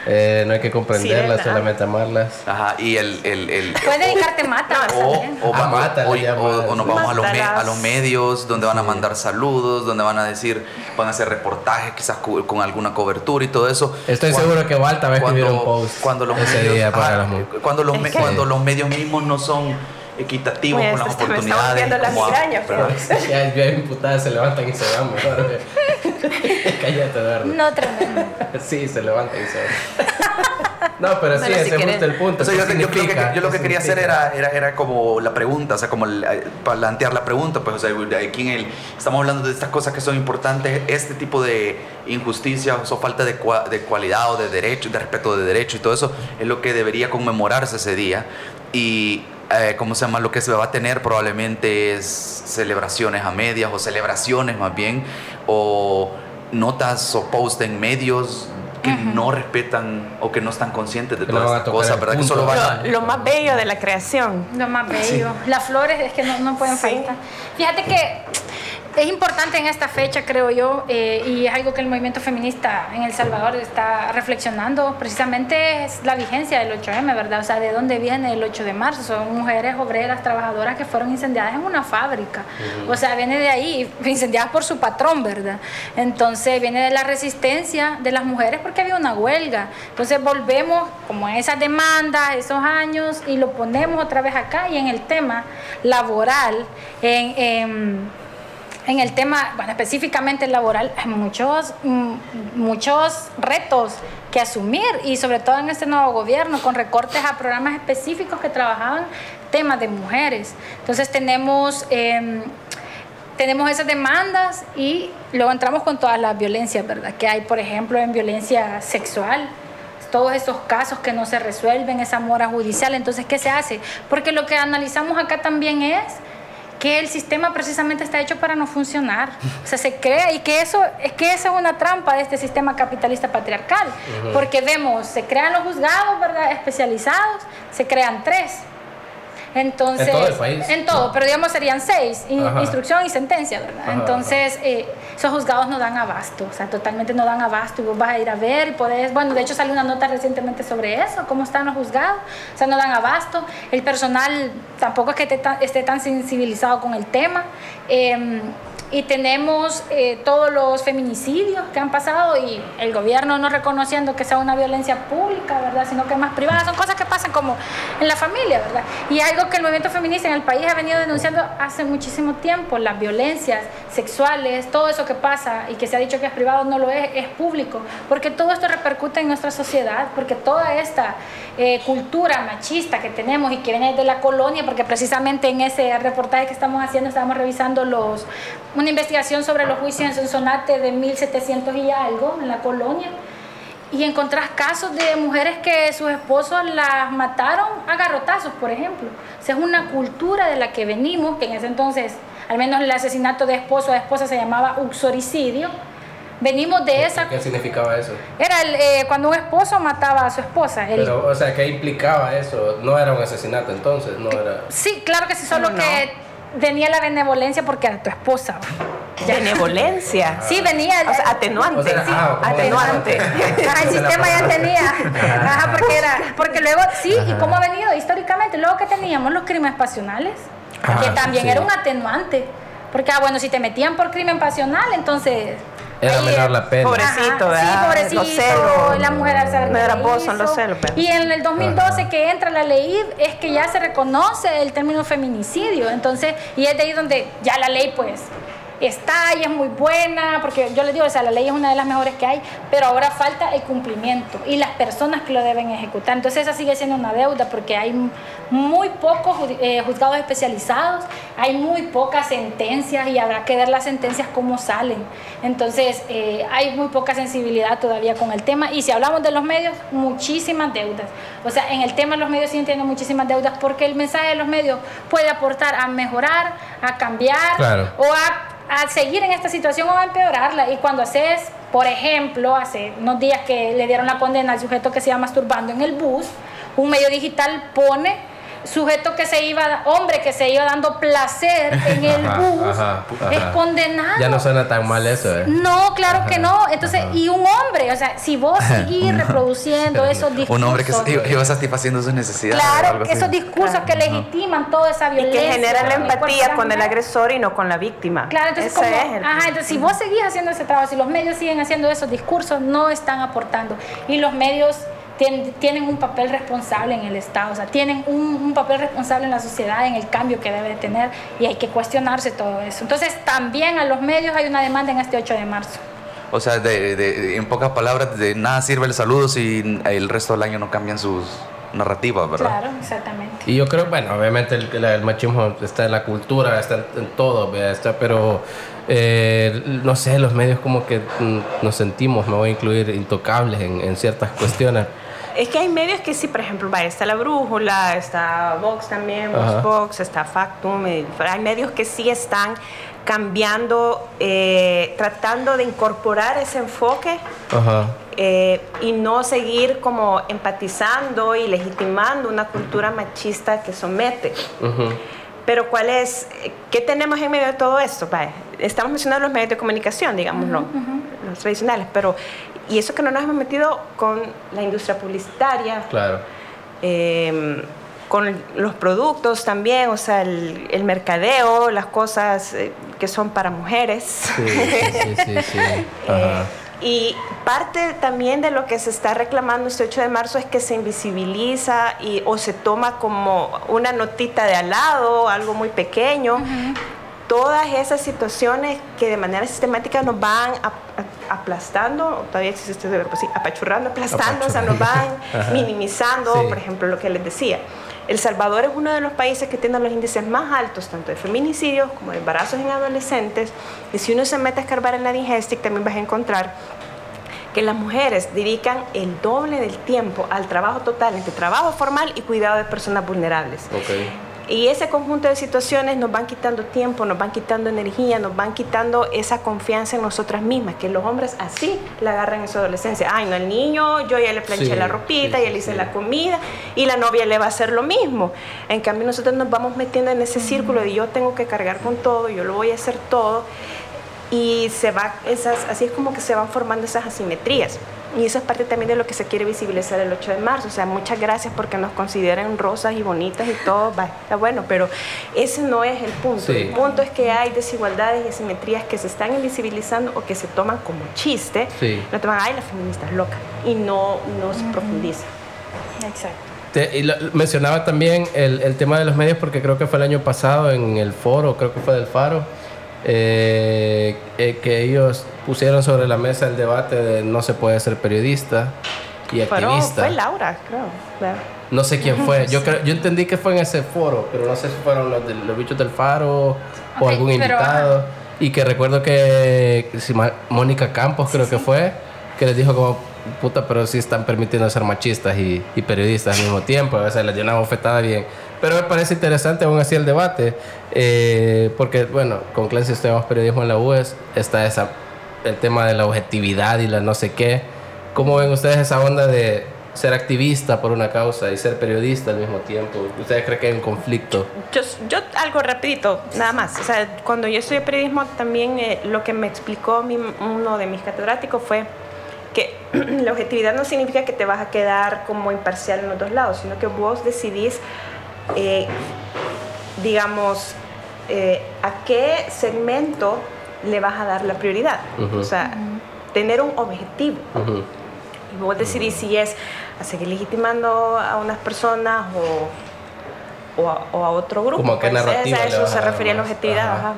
Eh, no hay que comprenderlas, solamente amarlas. Ajá, y el... el, el dedicarte mata. O, o, ah, mata, o, o, nos vamos a los, a los, medios donde van a mandar saludos, donde van a decir, van a hacer reportajes quizás con alguna cobertura y todo eso. Estoy seguro que Walter va a escribir un post cuando los ese medios, día para cuando, los, cuando los medios mismos no son equitativos con las oportunidades. las migrañas, pero... (laughs) ya, ya imputadas se levantan y se van mejor. (laughs) (laughs) Cállate, Eduardo. No, tremendo. sí, se levantan y se van. No, pero sí, ese es el punto. yo, lo que, quería hacer era, era, era, como la pregunta, o sea, como eh, plantear la pregunta, pues, o sea, aquí en el, estamos hablando de estas cosas que son importantes, este tipo de injusticias o falta de, de cualidad o de derecho, de respeto de derecho y todo eso, es lo que debería conmemorarse ese día. Y eh, ¿cómo se llama? Lo que se va a tener probablemente es celebraciones a medias o celebraciones más bien, o notas o posts en medios que no respetan o que no están conscientes de todas estas cosas, ¿verdad? Que lo, más bello de la creación. Lo más bello. Las flores es que no, no pueden faltar. Fíjate que es importante en esta fecha, creo yo, eh, y es algo que el movimiento feminista en El Salvador está reflexionando, precisamente es la vigencia del 8M, ¿verdad? O sea, ¿de dónde viene el 8 de marzo? Son mujeres obreras, trabajadoras que fueron incendiadas en una fábrica. O sea, viene de ahí, incendiadas por su patrón, ¿verdad? Entonces, viene de la resistencia de las mujeres porque había una huelga. Entonces, volvemos como a esas demandas, esos años, y lo ponemos otra vez acá y en el tema laboral, en en el tema, bueno, específicamente laboral, hay muchos, mm, muchos retos que asumir y sobre todo en este nuevo gobierno con recortes a programas específicos que trabajaban temas de mujeres. Entonces tenemos... Em, tenemos esas demandas y luego entramos con todas las violencias, ¿verdad? Que hay, por ejemplo, en violencia sexual, todos esos casos que no se resuelven, esa mora judicial. Entonces, ¿qué se hace? Porque lo que analizamos acá también es que el sistema precisamente está hecho para no funcionar. O sea, se crea y que eso es que esa es una trampa de este sistema capitalista patriarcal, porque vemos, se crean los juzgados, ¿verdad? especializados, se crean tres entonces, en todo el país. En todo, pero digamos serían seis, instrucción y sentencia, ¿verdad? Entonces, eh, esos juzgados no dan abasto, o sea, totalmente no dan abasto y vos vas a ir a ver y podés, bueno, de hecho salió una nota recientemente sobre eso, cómo están los juzgados, o sea, no dan abasto, el personal tampoco es que esté tan, sensibilizado con el tema. Em, y tenemos eh, todos los feminicidios que han pasado y el gobierno no reconociendo que sea una violencia pública, ¿verdad? Sino que es más privada. Son cosas que pasan como en la familia, ¿verdad? Y algo que el movimiento feminista en el país ha venido denunciando hace muchísimo tiempo, las violencias sexuales, todo eso que pasa y que se ha dicho que es privado no lo es, es público, porque todo esto repercute en nuestra sociedad, porque toda esta eh, cultura machista que tenemos y que viene de la colonia, porque precisamente en ese reportaje que estamos haciendo estábamos revisando los una investigación sobre los juicios en Sonsonate de 1700 y algo en la colonia y encontrás casos de mujeres que sus esposos las mataron a garrotazos, por ejemplo. O sea, es una cultura de la que venimos, que en ese entonces, al menos el asesinato de esposo a esposa se llamaba uxoricidio. Venimos de esa... ¿Qué significaba eso? Era el, eh, cuando un esposo mataba a su esposa. Pero, o sea, ¿qué implicaba eso? No era un asesinato entonces, no era... Sí, claro que sí, solo que venía la benevolencia porque era tu esposa. ¿Benevolencia? Sí, venía. O sea, atenuante. sí, ah, atenuante. el sistema ya tenía. Ajá, porque era. Porque luego, sí, ¿y cómo ha venido históricamente? Luego que teníamos los crímenes pasionales, que también era un atenuante. Porque, ah, bueno, si te metían por crimen pasional, entonces era menor la pena. Pobrecito, ¿verdad? Sí, pobrecito. Los celos. La mujer al era vos, son los celos. Y en el 2012 que entra la ley es que ya se reconoce el término feminicidio. Entonces, y es de ahí donde ya la ley, pues, está y es muy buena, porque yo les digo, o sea, la ley es una de las mejores que hay, pero ahora falta el cumplimiento y las personas que lo deben ejecutar. Entonces esa sigue siendo una deuda porque hay muy pocos eh, juzgados especializados, hay muy pocas sentencias y habrá que ver las sentencias cómo salen. Entonces eh, hay muy poca sensibilidad todavía con el tema y si hablamos de los medios, muchísimas deudas. O sea, en el tema de los medios siguen teniendo muchísimas deudas porque el mensaje de los medios puede aportar a mejorar, a cambiar o a a seguir en esta situación o a empeorarla. Y cuando haces, por ejemplo, hace unos días que le dieron la condena al sujeto que se iba masturbando en el bus, un medio digital pone sujeto que se iba, hombre que se iba dando placer (laughs) en el bus, es condenado. Ya no suena tan mal eso, ¿eh? No, claro que no. Entonces, y un hombre, o sea, si vos (laughs) seguís reproduciendo esos discursos. Un hombre que iba satisfaciendo sus necesidades. Claro, esos discursos que legitiman toda esa violencia. Y que generan la empatía con el agresor y no con la víctima. Claro, entonces, como, ajá, entonces si vos seguís haciendo ese trabajo, si los medios siguen haciendo esos discursos, no están aportando. Y los medios tienen, un papel responsable en el Estado, o sea, tienen un, papel responsable en la sociedad, en el cambio que debe tener y hay que cuestionarse todo eso. Entonces, también a los medios hay una demanda en este 8 de marzo. O sea, en pocas palabras, de nada sirve el saludo si el resto del año no cambian sus narrativas, ¿verdad? Claro, exactamente. Y yo creo, bueno, obviamente el, machismo está en la cultura, está en, todo, está, pero eh, no sé, los medios como que mm, nos sentimos, me voy a incluir, intocables en, en ciertas cuestiones. Es que hay medios que sí, por ejemplo, está la Brújula, está Vox también, Vox, está Factum, hay medios que sí están cambiando, eh, tratando de incorporar ese enfoque eh, y no seguir como empatizando y legitimando una cultura machista que somete. Pero ¿cuál es, qué tenemos en medio de todo esto? estamos mencionando los medios de comunicación, digamos, los tradicionales, pero y eso que no nos hemos metido con la industria publicitaria. Claro. Em, con los productos también, o sea, el, mercadeo, las cosas eh, que son para mujeres. Sí, sí, sí, sí. (laughs) Eh, y parte también de lo que se está reclamando este 8 de marzo es que se invisibiliza y, o se toma como una notita de al lado, algo muy pequeño, todas esas situaciones que de manera sistemática nos van aplastando, todavía existe este verbo, sí, apachurrando, aplastando, o sea, nos van (laughs) minimizando, por ejemplo, lo que les decía. El Salvador es uno de los países que tiene los índices más altos, tanto de feminicidios como de embarazos en adolescentes. Y si uno se mete a escarbar en la Digestic, también vas a encontrar que las mujeres dedican el doble del tiempo al trabajo total, entre trabajo formal y cuidado de personas vulnerables. Okay. Y ese conjunto de situaciones nos van quitando tiempo, nos van quitando energía, nos van quitando esa confianza en nosotras mismas, que los hombres así la agarran en su adolescencia. Ay, no, el niño, yo ya le planché la ropita, ya le hice la comida, y la novia le va a hacer lo mismo. En cambio, nosotros nos vamos metiendo en ese círculo de yo tengo que cargar con todo, yo lo voy a hacer todo, y se va, esas, así es como que se van formando esas asimetrías. Y eso es parte también de lo que se quiere visibilizar el 8 de marzo. O sea, muchas gracias porque nos consideran rosas y bonitas y todo, está bueno, pero ese no es el punto. El punto es que hay desigualdades y asimetrías que se están invisibilizando o que se toman como chiste. Sí. No toman, ay, la feminista es loca. Y no, no se profundiza. Exacto. y mencionaba también el, el, tema de los medios porque creo que fue el año pasado en el foro, creo que fue del Faro, eh, eh, que ellos pusieron sobre la mesa el debate de no se puede ser periodista y activista. fue Laura, creo. No sé quién fue. Yo (laughs) yo entendí que fue en ese foro, pero no sé si fueron los, los bichos del faro o algún invitado. Y que recuerdo que si Mónica Campos creo que fue, que les dijo como, puta, pero sí están permitiendo ser machistas y, periodistas al mismo tiempo. A veces les dio una bofetada bien. Pero me parece interesante aún así el debate, eh, porque, bueno, con Clancy estudiamos periodismo en la UES, está esa, el tema de la objetividad y la no sé qué. ¿Cómo ven ustedes esa onda de ser activista por una causa y ser periodista al mismo tiempo? ¿Ustedes creen que hay un conflicto? Yo, yo algo rapidito, nada más. O sea, cuando yo estudié periodismo, también eh, lo que me explicó uno de mis catedráticos fue que (clears throat) la objetividad no significa que te vas a quedar como imparcial en los dos lados, sino que vos decidís eh, digamos, eh, a qué segmento le vas a dar la prioridad. O sea, tener un objetivo. Y vos decidís si es a seguir legitimando a unas personas o, o, a, otro grupo. Como qué narrativa. A eso se refería a la objetividad. Ajá.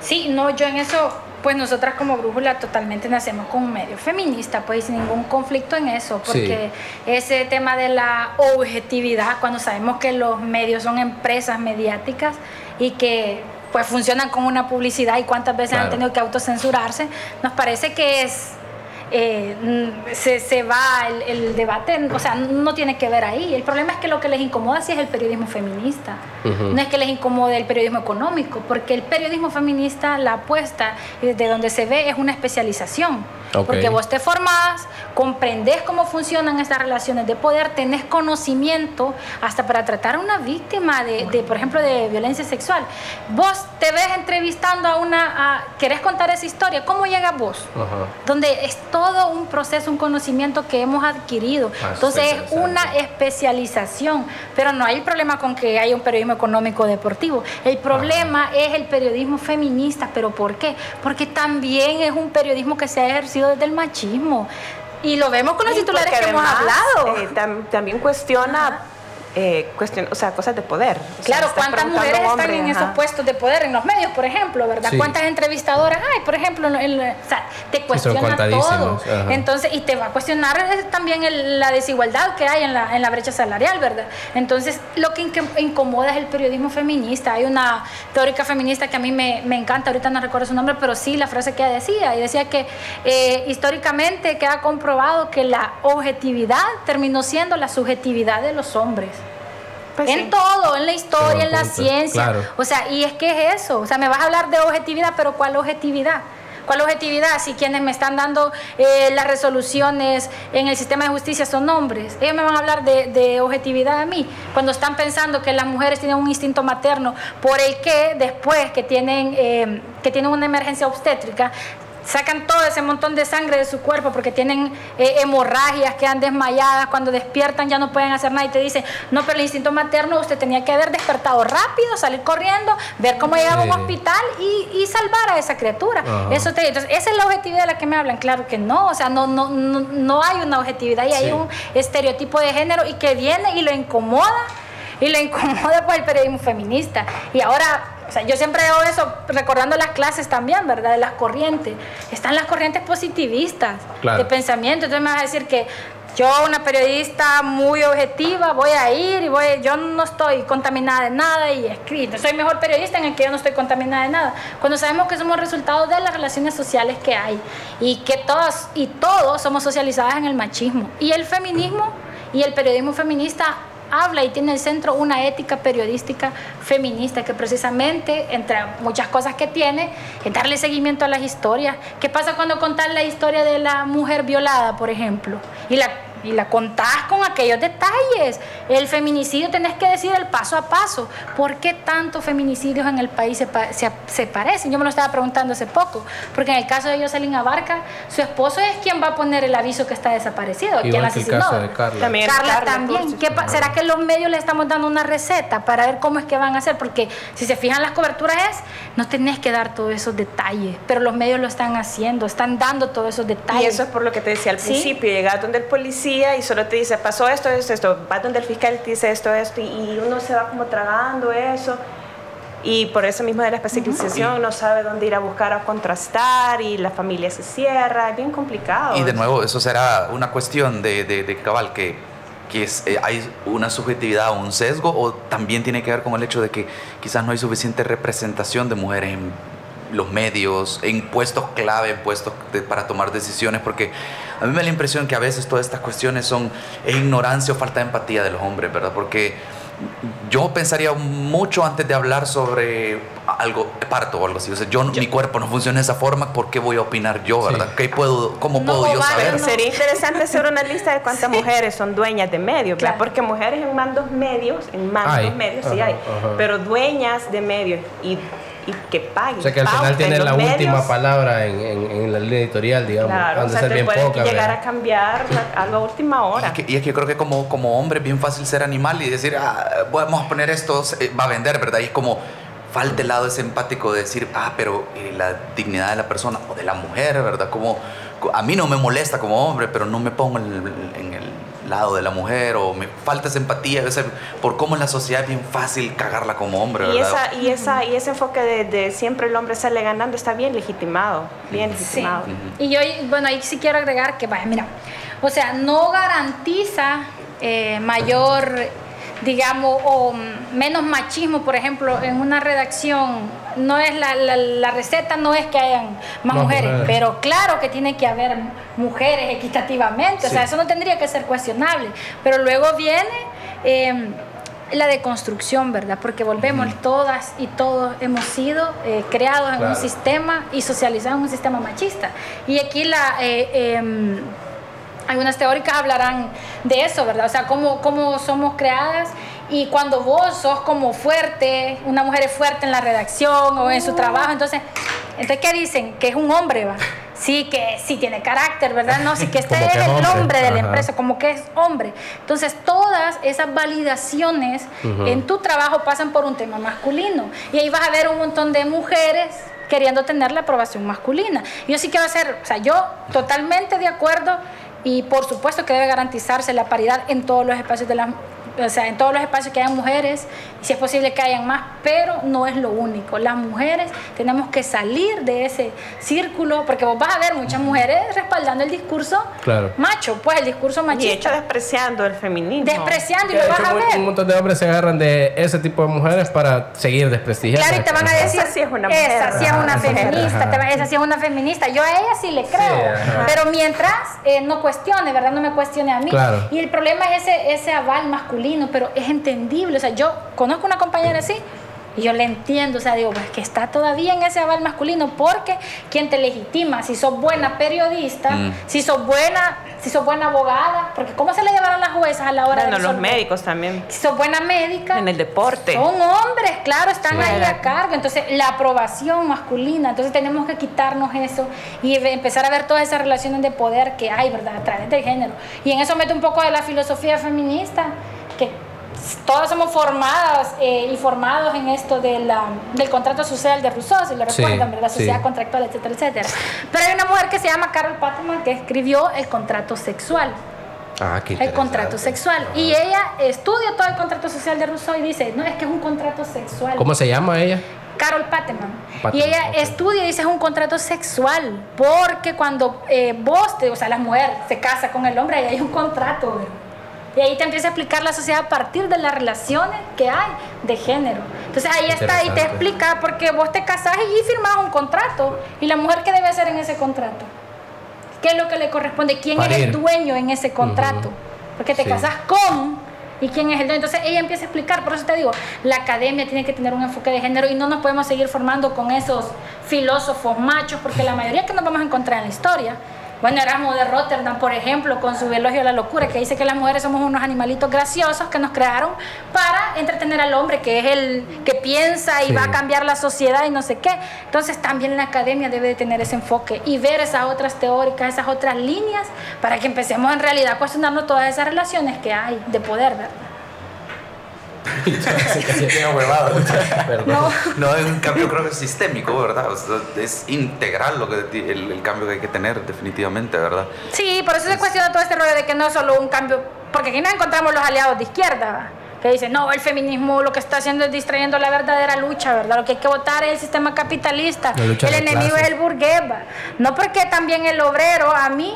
Sí, no, yo en eso pues nosotras como brújula totalmente nacemos con un medio feminista, pues sin ningún conflicto en eso, porque ese tema de la objetividad, cuando sabemos que los medios son empresas mediáticas y que pues funcionan con una publicidad y cuántas veces han tenido que autocensurarse, nos parece que es eh, se, se, va el, debate, o sea, no tiene que ver ahí. El problema es que lo que les incomoda sí es el periodismo feminista. No es que les incomode el periodismo económico, porque el periodismo feminista, la apuesta de donde se ve es una especialización. Porque vos te formás, comprendés cómo funcionan estas relaciones de poder, tenés conocimiento hasta para tratar a una víctima de, por ejemplo, de violencia sexual. Vos te ves entrevistando a una, ¿querés contar esa historia? ¿Cómo llega vos? Donde es todo un proceso, un conocimiento que hemos adquirido. Ah, Entonces es una especialización, pero no hay problema con que haya un periodismo económico deportivo. El problema es el periodismo feminista, pero ¿por qué? Porque también es un periodismo que se ha ejercido desde el machismo. Y lo vemos con los titulares que hemos hablado. Eh, también cuestiona eh, cuestión, o sea, cosas de poder. claro, ¿cuántas mujeres están en esos puestos de poder en los medios, por ejemplo, verdad? ¿Cuántas entrevistadoras hay, por ejemplo? o sea, te cuestiona todo. Entonces, y te va a cuestionar también la desigualdad que hay en la, en la brecha salarial, ¿verdad? Entonces, lo que incomoda es el periodismo feminista. Hay una teórica feminista que a mí me, me encanta, ahorita no recuerdo su nombre, pero sí la frase que ella decía, y decía que eh, históricamente queda comprobado que la objetividad terminó siendo la subjetividad de los hombres. Pues en todo, en la historia, en la ciencia. O sea, y es que es eso. O sea, me vas a hablar de objetividad, pero ¿cuál objetividad? ¿Cuál objetividad? Si quienes me están dando eh, las resoluciones en el sistema de justicia son hombres, ellos me van a hablar de, objetividad a mí, cuando están pensando que las mujeres tienen un instinto materno por el que después que tienen, eh, que tienen una emergencia obstétrica, sacan todo ese montón de sangre de su cuerpo porque tienen eh, hemorragias, quedan desmayadas, cuando despiertan ya no pueden hacer nada y te dicen, no, pero el instinto materno usted tenía que haber despertado rápido, salir corriendo, ver cómo llegaba a un hospital y, salvar a esa criatura. Eso te, entonces, esa es la objetividad de la que me hablan, claro que no, o sea, no, no, no, hay una objetividad y hay un estereotipo de género y que viene y lo incomoda y lo (laughs) incomoda por el periodismo feminista. Y ahora o sea, yo siempre veo eso recordando las clases también, ¿verdad? De las corrientes. Están las corrientes positivistas de pensamiento. Entonces me vas a decir que yo, una periodista muy objetiva, voy a ir y voy, yo no estoy contaminada de nada y escrito. Soy mejor periodista en el que yo no estoy contaminada de nada. Cuando sabemos que somos resultados de las relaciones sociales que hay y que todos y todos somos socializadas en el machismo. Y el feminismo y el periodismo feminista habla y tiene el centro una ética periodística feminista que precisamente, entre muchas cosas que tiene, es darle seguimiento a las historias. ¿Qué pasa cuando contar la historia de la mujer violada, por ejemplo? Y la y la contás con aquellos detalles. El feminicidio tenés que decir el paso a paso. ¿Por qué tantos feminicidios en el país se, se, parecen? Yo me lo estaba preguntando hace poco, porque en el caso de Jocelyn Abarca, su esposo es quien va a poner el aviso que está desaparecido, quien asesinó. Carla. También, Carla, también. ¿Será que los medios le estamos dando una receta para ver cómo es que van a hacer? Porque si se fijan las coberturas es, no tenés que dar todos esos detalles, pero los medios lo están haciendo, están dando todos esos detalles. Y eso es por lo que te decía al principio, llegar donde el policía y solo te dice, pasó esto, esto, esto, va donde el fiscal y te dice esto, esto, y uno se va como tragando eso. Y por eso mismo de la especialización no sabe dónde ir a buscar a contrastar y la familia se cierra, es bien complicado. Y de nuevo, eso será una cuestión de, de, cabal, que, que es, eh, hay una subjetividad o un sesgo, o también tiene que ver con el hecho de que quizás no hay suficiente representación de mujeres en los medios, en puestos clave, en puestos para tomar decisiones, porque a mí me da la impresión que a veces todas estas cuestiones son ignorancia o falta de empatía de los hombres, ¿verdad? Porque yo pensaría mucho antes de hablar sobre algo de parto o algo así. O sea, yo, mi cuerpo no funciona de esa forma, ¿por qué voy a opinar yo, verdad? ¿Qué puedo, ¿Cómo puedo yo saber? Sería interesante hacer una lista de cuántas mujeres son dueñas de medios, porque mujeres en mandos medios, en mandos medios sí hay, pero dueñas de medios y y que pague. O sea que al final tiene la última palabra en, en, la línea editorial, digamos. Claro, o sea, te puede llegar a cambiar a la última hora. Y, es que yo creo que como, como hombre es bien fácil ser animal y decir, ah, vamos a poner esto, va a vender, ¿verdad? Y es como falta el lado ese empático de decir, ah, pero eh, la dignidad de la persona o de la mujer, ¿verdad? Como a mí no me molesta como hombre, pero no me pongo en el lado de la mujer o me falta esa empatía por cómo en la sociedad es bien fácil cagarla como hombre. Y, esa, y, esa, y ese enfoque de, siempre el hombre sale ganando está bien legitimado, bien legitimado. Y yo, bueno, ahí sí quiero agregar que, vaya, mira, o sea, no garantiza eh, mayor digamos, o menos machismo, por ejemplo, en una redacción, no es la, la, receta no es que hayan más, mujeres, pero claro que tiene que haber mujeres equitativamente, o sea, eso no tendría que ser cuestionable, pero luego viene... Eh, la deconstrucción, ¿verdad? Porque volvemos, todas y todos hemos sido eh, creados en un sistema y socializados en un sistema machista. Y aquí la, eh, em, algunas teóricas hablarán de eso, ¿verdad? O sea, cómo, cómo somos creadas y cuando vos sos como fuerte, una mujer es fuerte en la redacción o en su trabajo, entonces, entonces ¿qué dicen? Que es un hombre, ¿va? Sí, que sí tiene carácter, ¿verdad? No, sí que (laughs) este es, el hombre de la empresa, como que es hombre. Entonces, todas esas validaciones en tu trabajo pasan por un tema masculino. Y ahí vas a ver un montón de mujeres queriendo tener la aprobación masculina. Yo sí que va a ser, o sea, yo totalmente de acuerdo y por supuesto que debe garantizarse la paridad en todos los espacios de la o sea, en todos los espacios que hayan mujeres, y si es posible que hayan más, pero no es lo único. Las mujeres tenemos que salir de ese círculo, porque vos vas a ver muchas mujeres respaldando el discurso macho, pues el discurso machista. Y hecho despreciando el feminismo. Despreciando, y lo vas a ver. Un montón de hombres se agarran de ese tipo de mujeres para seguir desprestigiando. Claro, y te van a decir, esa sí es una, esa sí es una feminista, esa sí es una feminista. Yo a ella sí le creo, pero mientras eh, no cuestione, ¿verdad? No me cuestione a mí. Y el problema es ese, ese aval masculino pero es entendible. O sea, yo conozco una compañera así y yo le entiendo, o sea, digo, pues que está todavía en ese aval masculino porque quien te legitima, si sos buena periodista, mm. si sos buena, si sos buena abogada, porque ¿cómo se le llevarán las juezas a la hora bueno, de los médicos también. Si sos buena médica. En el deporte. Son hombres, claro, están ahí a cargo. Entonces, la aprobación masculina, entonces tenemos que quitarnos eso y empezar a ver todas esas relaciones de poder que hay, ¿verdad? A través del género. Y en eso mete un poco de la filosofía feminista que todas somos formadas eh, y formados en esto de la, del contrato social de Rousseau, si lo recuerdan, la sociedad contractual, etcétera, etcétera. Pero hay una mujer que se llama Carol Patman que escribió el contrato sexual. Ah, el contrato sexual. Y ella estudia todo el contrato social de Rousseau y dice, no, es que es un contrato sexual. ¿Cómo se llama ella? Carol Pateman. y ella estudia y dice es un contrato sexual, porque cuando eh, vos, te, o sea, la mujer se casa con el hombre, ahí hay un contrato, ¿verdad? Y ahí te empieza a explicar la sociedad a partir de las relaciones que hay de género. Entonces ahí está y te explica porque vos te casás y firmás un contrato. ¿Y la mujer qué debe hacer en ese contrato? ¿Qué es lo que le corresponde? ¿Quién es el dueño en ese contrato? Porque te casas con y quién es el dueño. Entonces ella empieza a explicar, por eso te digo, la academia tiene que tener un enfoque de género y no nos podemos seguir formando con esos filósofos machos, porque la mayoría que nos vamos a encontrar en la historia bueno, Erasmo de Rotterdam, por ejemplo, con su elogio a la locura, que dice que las mujeres somos unos animalitos graciosos que nos crearon para entretener al hombre, que es el que piensa y va a cambiar la sociedad y no sé qué. Entonces también la academia debe de tener ese enfoque y ver esas otras teóricas, esas otras líneas, para que empecemos en realidad a cuestionarnos todas esas relaciones que hay de poder, ¿verdad? (laughs) no. no, es un cambio creo que es sistémico, ¿verdad? es integral lo que el, cambio que hay que tener, definitivamente, ¿verdad? Sí, por eso se cuestiona todo este rollo de que no es solo un cambio, porque aquí no encontramos los aliados de izquierda, que dicen, no, el feminismo lo que está haciendo es distrayendo la verdadera lucha, ¿verdad? Lo que hay que votar es el sistema capitalista, el enemigo es el burgués, no porque también el obrero, a mí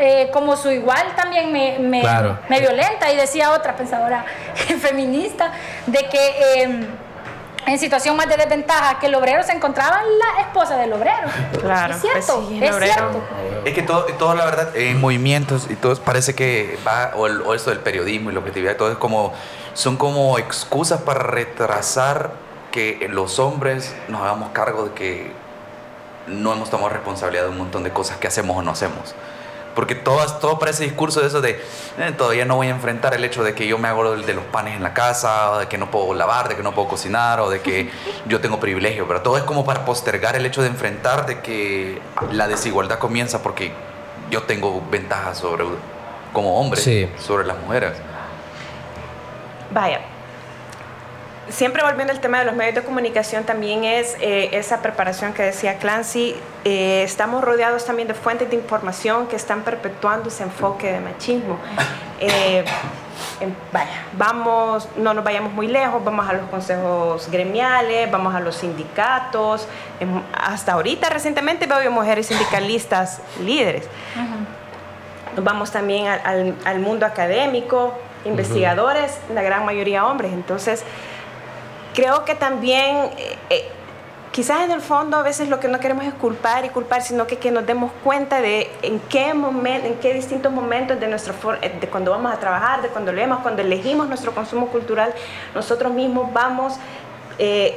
eh, como su igual también me, me, violenta y decía otra pensadora (laughs) feminista de que em, en situación más de desventaja que el obrero se encontraba la esposa del obrero. Claro, es cierto, pues es cierto. Es que todo, todo, la verdad, en movimientos y todo parece que va, o, o esto del periodismo y la objetividad, todo es como, son como excusas para retrasar que los hombres nos hagamos cargo de que no hemos tomado responsabilidad de un montón de cosas que hacemos o no hacemos. Porque todo, todo parece discurso de eso de eh, todavía no voy a enfrentar el hecho de que yo me hago de los panes en la casa, o de que no puedo lavar, de que no puedo cocinar, o de que (laughs) yo tengo privilegio. Pero todo es como para postergar el hecho de enfrentar de que la desigualdad comienza porque yo tengo ventajas sobre, como hombre sobre las mujeres. Vaya, siempre volviendo al tema de los medios de comunicación, también es eh, esa preparación que decía Clancy. Eh, estamos rodeados también de fuentes de información que están perpetuando ese enfoque de machismo. Eh, vaya, vamos, no nos vayamos muy lejos, vamos a los consejos gremiales, vamos a los sindicatos. hasta ahorita, recientemente, veo mujeres sindicalistas líderes. Vamos también al, al mundo académico investigadores, la gran mayoría hombres. Entonces, creo que también... Eh, eh, quizás en el fondo a veces lo que no queremos es culpar y culpar, sino que, que nos demos cuenta de en qué momento, en qué distintos momentos de nuestro de cuando vamos a trabajar, de cuando leemos, cuando elegimos nuestro consumo cultural, nosotros mismos vamos eh,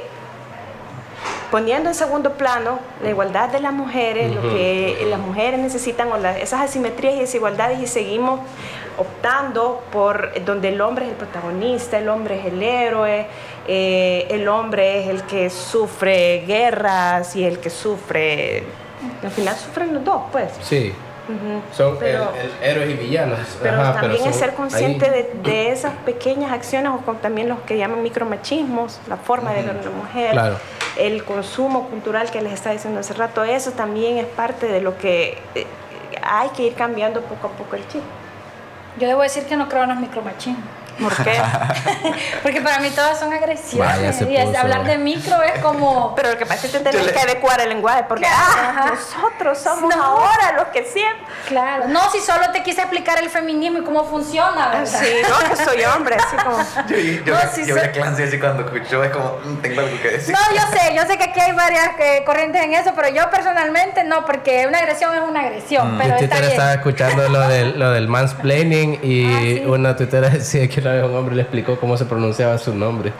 poniendo en segundo plano la igualdad de las mujeres, lo que las mujeres necesitan, o esas asimetrías y desigualdades, y seguimos optando por donde el hombre es el protagonista, el hombre es el héroe, eh, el hombre es el que sufre guerras y el que sufre, al final sufren los dos, pues. Sí. Son héroes y villanos. Pero también es ser consciente de, esas pequeñas acciones o también los que llaman micromachismos, la forma de ver a la mujer, el consumo cultural que les está diciendo hace rato, eso también es parte de lo que eh, hay que ir cambiando poco a poco el chip. Yo debo decir que no creo en los micromachismos. ¿Por qué? (laughs) Porque para mí todas son agresiones. y hablar de micro es como. Pero lo que pasa es que tenemos que adecuar el lenguaje, porque ah, nosotros somos ahora los que siempre. Claro. No, si solo te quise explicar el feminismo y cómo funciona, ¿verdad? Sí, no, que soy hombre, así como. (laughs) Yo, yo, no, si yo a Clancy así cuando escucho, es como, mm, tengo algo que decir. No, yo sé, yo sé que aquí hay varias eh, corrientes en eso, pero yo personalmente no, porque una agresión es una agresión. Mm. Pero yo estaba escuchando lo del, lo del mansplaining y ah, una tuitera (laughs) decía que una vez un hombre le explicó cómo se pronunciaba su nombre.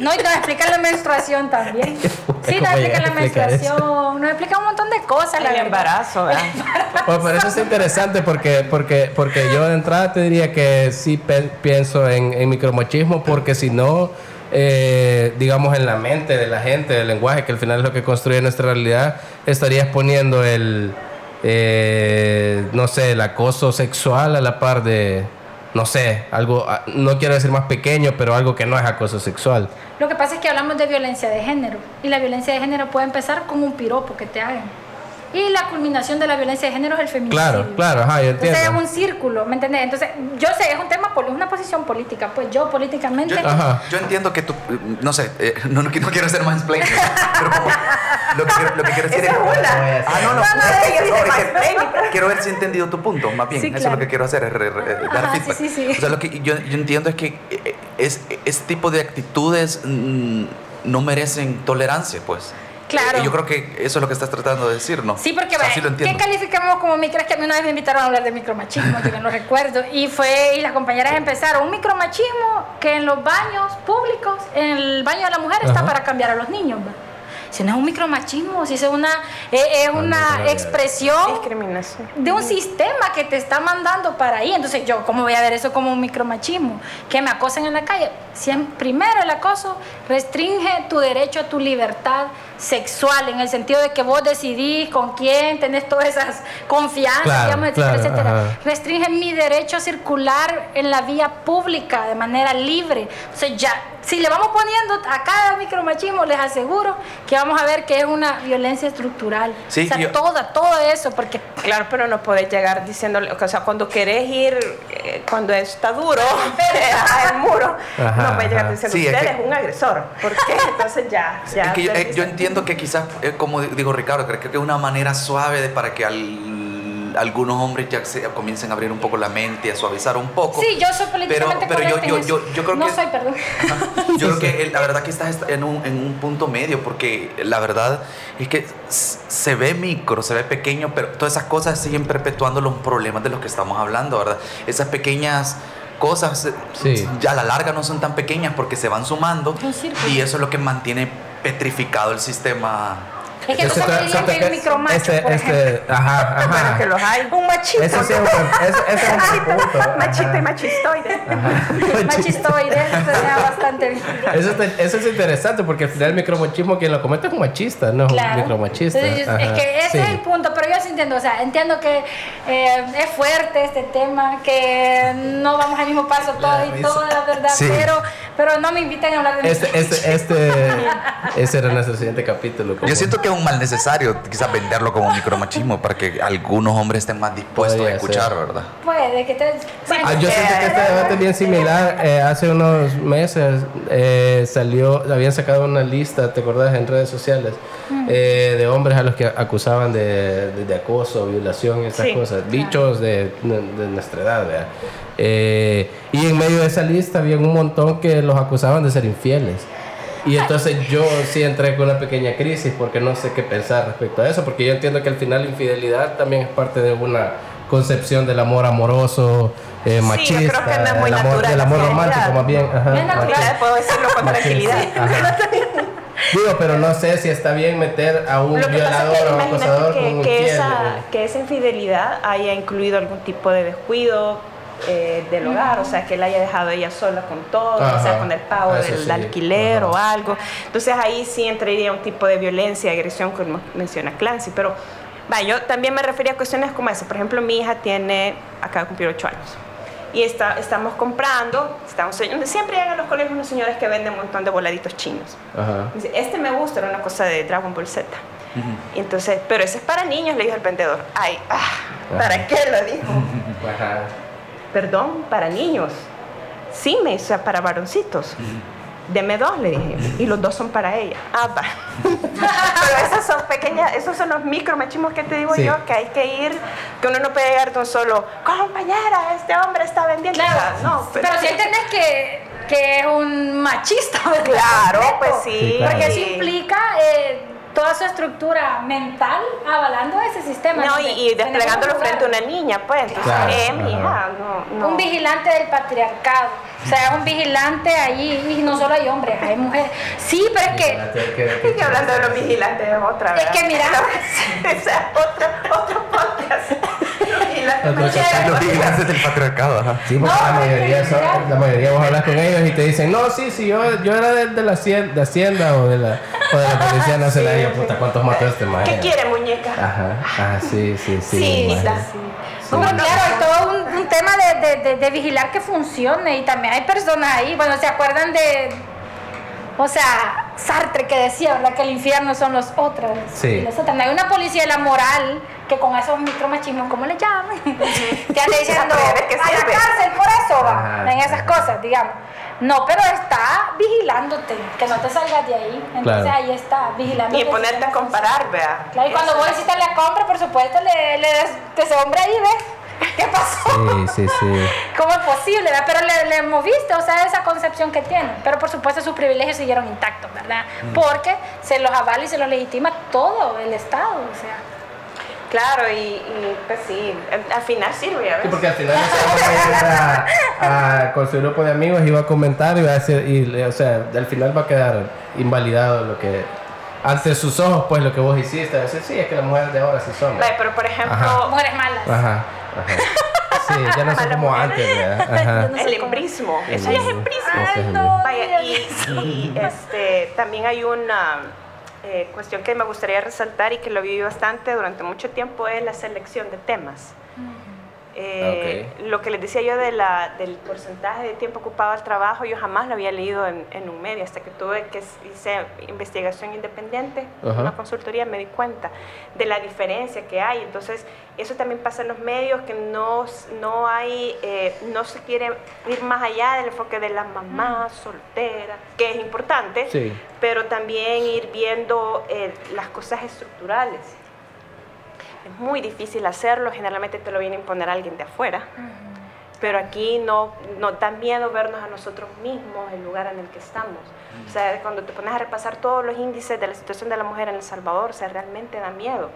No, y nos explica la menstruación también. (laughs) Sí, nos explica la menstruación, nos explica un montón de cosas. El embarazo, ¿verdad? Pues por eso es interesante porque, porque, porque yo de entrada te diría que sí pienso en, en micromachismo porque si no, eh, digamos, en la mente de la gente, del lenguaje, que al final es lo que construye nuestra realidad, estarías poniendo el, eh, no sé, el acoso sexual a la par de no sé, algo, ah, no quiero decir más pequeño, pero algo que no es acoso sexual. Lo que pasa es que hablamos de violencia de género y la violencia de género puede empezar con un piropo que te hagan. Y la culminación de la violencia de género es el feminicidio. Claro, claro, ajá, yo entiendo. Entonces es un círculo, ¿me entiendes? Entonces, yo sé, es un tema, es una posición política, pues yo políticamente... Yo, entiendo que tú, no sé, eh, no, no, quiero ser más pero como, lo, que, lo que quiero decir es... Ah, no, no, quiero ver si he entendido tu punto, más bien, eso es lo que quiero hacer, es dar feedback. Sí, sí, o sea, lo que yo, yo entiendo es que eh, es, este tipo de actitudes mm, no merecen tolerancia, pues. Claro. Y yo creo que eso es lo que estás tratando de decir, ¿no? Sí, porque ¿qué calificamos como micro? Que a mí una vez me invitaron a hablar de micromachismo, yo no (laughs) recuerdo, y fue, y las compañeras empezaron, un micromachismo que en los baños públicos, en el baño de la mujer, está para cambiar a los niños, si no es un micromachismo, si es una, es una expresión de un sistema que te está mandando para ahí. Entonces, yo, ¿cómo voy a ver eso como un micromachismo? Que me acosen en la calle. Si primero el acoso restringe tu derecho a tu libertad sexual, en el sentido de que vos decidís con quién tenés todas esas confianzas, digamos, etcétera, Restringe mi derecho a circular en la vía pública de manera libre. O sea, ya, si le vamos poniendo a cada micromachismo, les aseguro que vamos a ver que es una violencia estructural. Sí, o sea, toda, todo eso, porque... Claro, pero no podés llegar diciéndole, o sea, cuando querés ir, eh, cuando está duro, (laughs) el muro, no puedes llegar diciendo, usted es, un agresor, porque (laughs) entonces ya... ya yo, eh, yo entiendo que quizás, eh, como digo Ricardo, creo que es una manera suave de, para que algunos hombres ya se, comiencen a abrir un poco la mente, a suavizar un poco. Sí, yo soy políticamente pero, pero yo, yo, yo, creo no que... soy, perdón. (laughs) Yo creo que la verdad que estás en un, en un punto medio, porque la verdad es que se ve micro, se ve pequeño, pero todas esas cosas siguen perpetuando los problemas de los que estamos hablando, ¿verdad? Esas pequeñas cosas ya a la larga no son tan pequeñas porque se van sumando y eso es lo que mantiene petrificado el sistema es que no se que hay un micromacho, este, por este, ajá, ajá. Bueno, que los hay. Un machito. Sí es un, (laughs) eso, es un punto. Machito y machistoide. (laughs) Machistoide, eso bastante bien. Eso, eso es interesante porque al final el micromachismo quien lo comete es un machista, no es un micromachista. es que ese es el punto, pero yo sí entiendo, o sea, entiendo que eh, es fuerte este tema, que no vamos al mismo paso todo y todo, la verdad, pero, pero no me inviten a hablar de este, este, este, (laughs) ese era nuestro siguiente capítulo. Yo siento que un mal necesario, quizás venderlo como micromachismo para que algunos hombres estén más dispuestos a escuchar, ¿verdad? Puede que te... Ah, yo siento que este debate es bien similar. Eh, hace unos meses eh, salió, habían sacado una lista, ¿te acordás? En redes sociales, eh, de hombres a los que acusaban de, de, acoso, violación, esas cosas, bichos de, de, nuestra edad, ¿verdad? Eh, y en medio de esa lista había un montón que los acusaban de ser infieles. Y entonces yo sí entré con una pequeña crisis porque no sé qué pensar respecto a eso, porque yo entiendo que al final la infidelidad también es parte de una concepción del amor amoroso, eh, machista, sí, yo creo que no es muy el amor, del amor romántico más bien. Ajá, es natural, puedo decirlo con tranquilidad. Digo, pero no sé si está bien meter a un violador o un acosador que, con que, esa, que esa infidelidad haya incluido algún tipo de descuido, eh, del hogar, o sea, que él haya dejado ella sola con todo, o sea, con el pago del alquiler o algo. Entonces ahí sí entraría un tipo de violencia, agresión, como menciona Clancy, pero va, yo también me refería a cuestiones como esa. Por ejemplo, mi hija tiene, acaba de cumplir 8 años. Y está, estamos comprando, estamos, siempre llegan a los colegios unos señores que venden un montón de voladitos chinos. Dice, este me gusta, era una cosa de Dragon Ball Z. y entonces, pero ese es para niños, le dijo el vendedor. Ay, ah, ¿para qué lo dijo? (laughs) perdón, para niños. Sí, me dice, para varoncitos. Deme dos, le dije. Y los dos son para ella. Ah, va. (laughs) Pero esas son pequeñas, esos son los micromachismos que te digo yo, que hay que ir, que uno no puede llegar tan solo, compañera, este hombre está vendiendo. Claro, no, pero, si entiendes que, que es un machista, (laughs) Claro, pues sí. Porque eso implica eh, toda su estructura mental avalando ese sistema. No, y, desplegándolo frente a una niña, pues. Entonces, eh, mi hija, no, Un vigilante del patriarcado. O sea, es un vigilante allí, y no solo hay hombres, hay mujeres. Sí, pero es que. Es que hablando de los vigilantes (laughs) es otra, ¿verdad? Es que mira. o sea, otro, otro podcast. Los vigilantes del patriarcado, ajá. Sí, porque la, mayoría son, la mayoría vos hablas con ellos y te dicen, no, sí, sí, yo, yo era de, de la hacienda, de Hacienda o de la, o de la policía (laughs) nacional. Sí, puta, ¿cuántos mató este man? ¿Qué quiere, muñeca? Ajá, ajá, sí, sí, sí. Sí, sí. Como claro, hay todo un, un tema de, de, de, vigilar que funcione y también hay personas ahí, bueno, ¿se acuerdan de, o sea, Sartre que decía, ¿verdad? Que el infierno son los otros. Sí. Hay una policía de la moral que con esos micromachismos, ¿cómo le llaman? (laughs) te anda diciendo, a la cárcel por eso, va, en esas cosas, digamos. No, pero está vigilándote, que no te salgas de ahí. Entonces ahí está, vigilando. Y ponerte a comparar, vea. Claro, y cuando vos hiciste la compra, por supuesto, le, le das ese hombre ahí, ¿ves? ¿Qué pasó? Sí, sí, sí. (laughs) ¿Cómo es posible? ¿verdad? Pero le, le, hemos visto, o sea, esa concepción que tienen. Pero por supuesto sus privilegios siguieron intactos, ¿verdad? Mm. Porque se los avala y se los legitima todo el Estado, o sea. Claro, y, y, pues sí, al final sirve, ¿verdad? Sí, porque al final (laughs) a, con su grupo de amigos iba a comentar y va a decir, y, o sea, al final va a quedar invalidado lo que ante sus ojos, pues lo que vos hiciste, decir, sí, es que las mujeres de ahora sí son. pero por ejemplo, mujeres malas. Ajá. Sí, ya no son (laughs) como antes, ¿verdad? (laughs) El embrismo, eso ya es embrismo. Vaya, y, y (laughs) este, también hay una eh, cuestión que me gustaría resaltar y que lo viví bastante durante mucho tiempo es la selección de temas. Eh, lo que les decía yo de la, del porcentaje de tiempo ocupado al trabajo, yo jamás lo había leído en, en un medio, hasta que tuve que hice investigación independiente, una consultoría, me di cuenta de la diferencia que hay. Entonces, eso también pasa en los medios, que no, no hay, eh, no se quiere ir más allá del enfoque de la mamá soltera, que es importante, pero también ir viendo eh, las cosas estructurales es muy difícil hacerlo, generalmente te lo viene a imponer alguien de afuera. Pero aquí no, no da miedo vernos a nosotros mismos, el lugar en el que estamos. O sea, cuando te pones a repasar todos los índices de la situación de la mujer en El Salvador, o sea, realmente da miedo.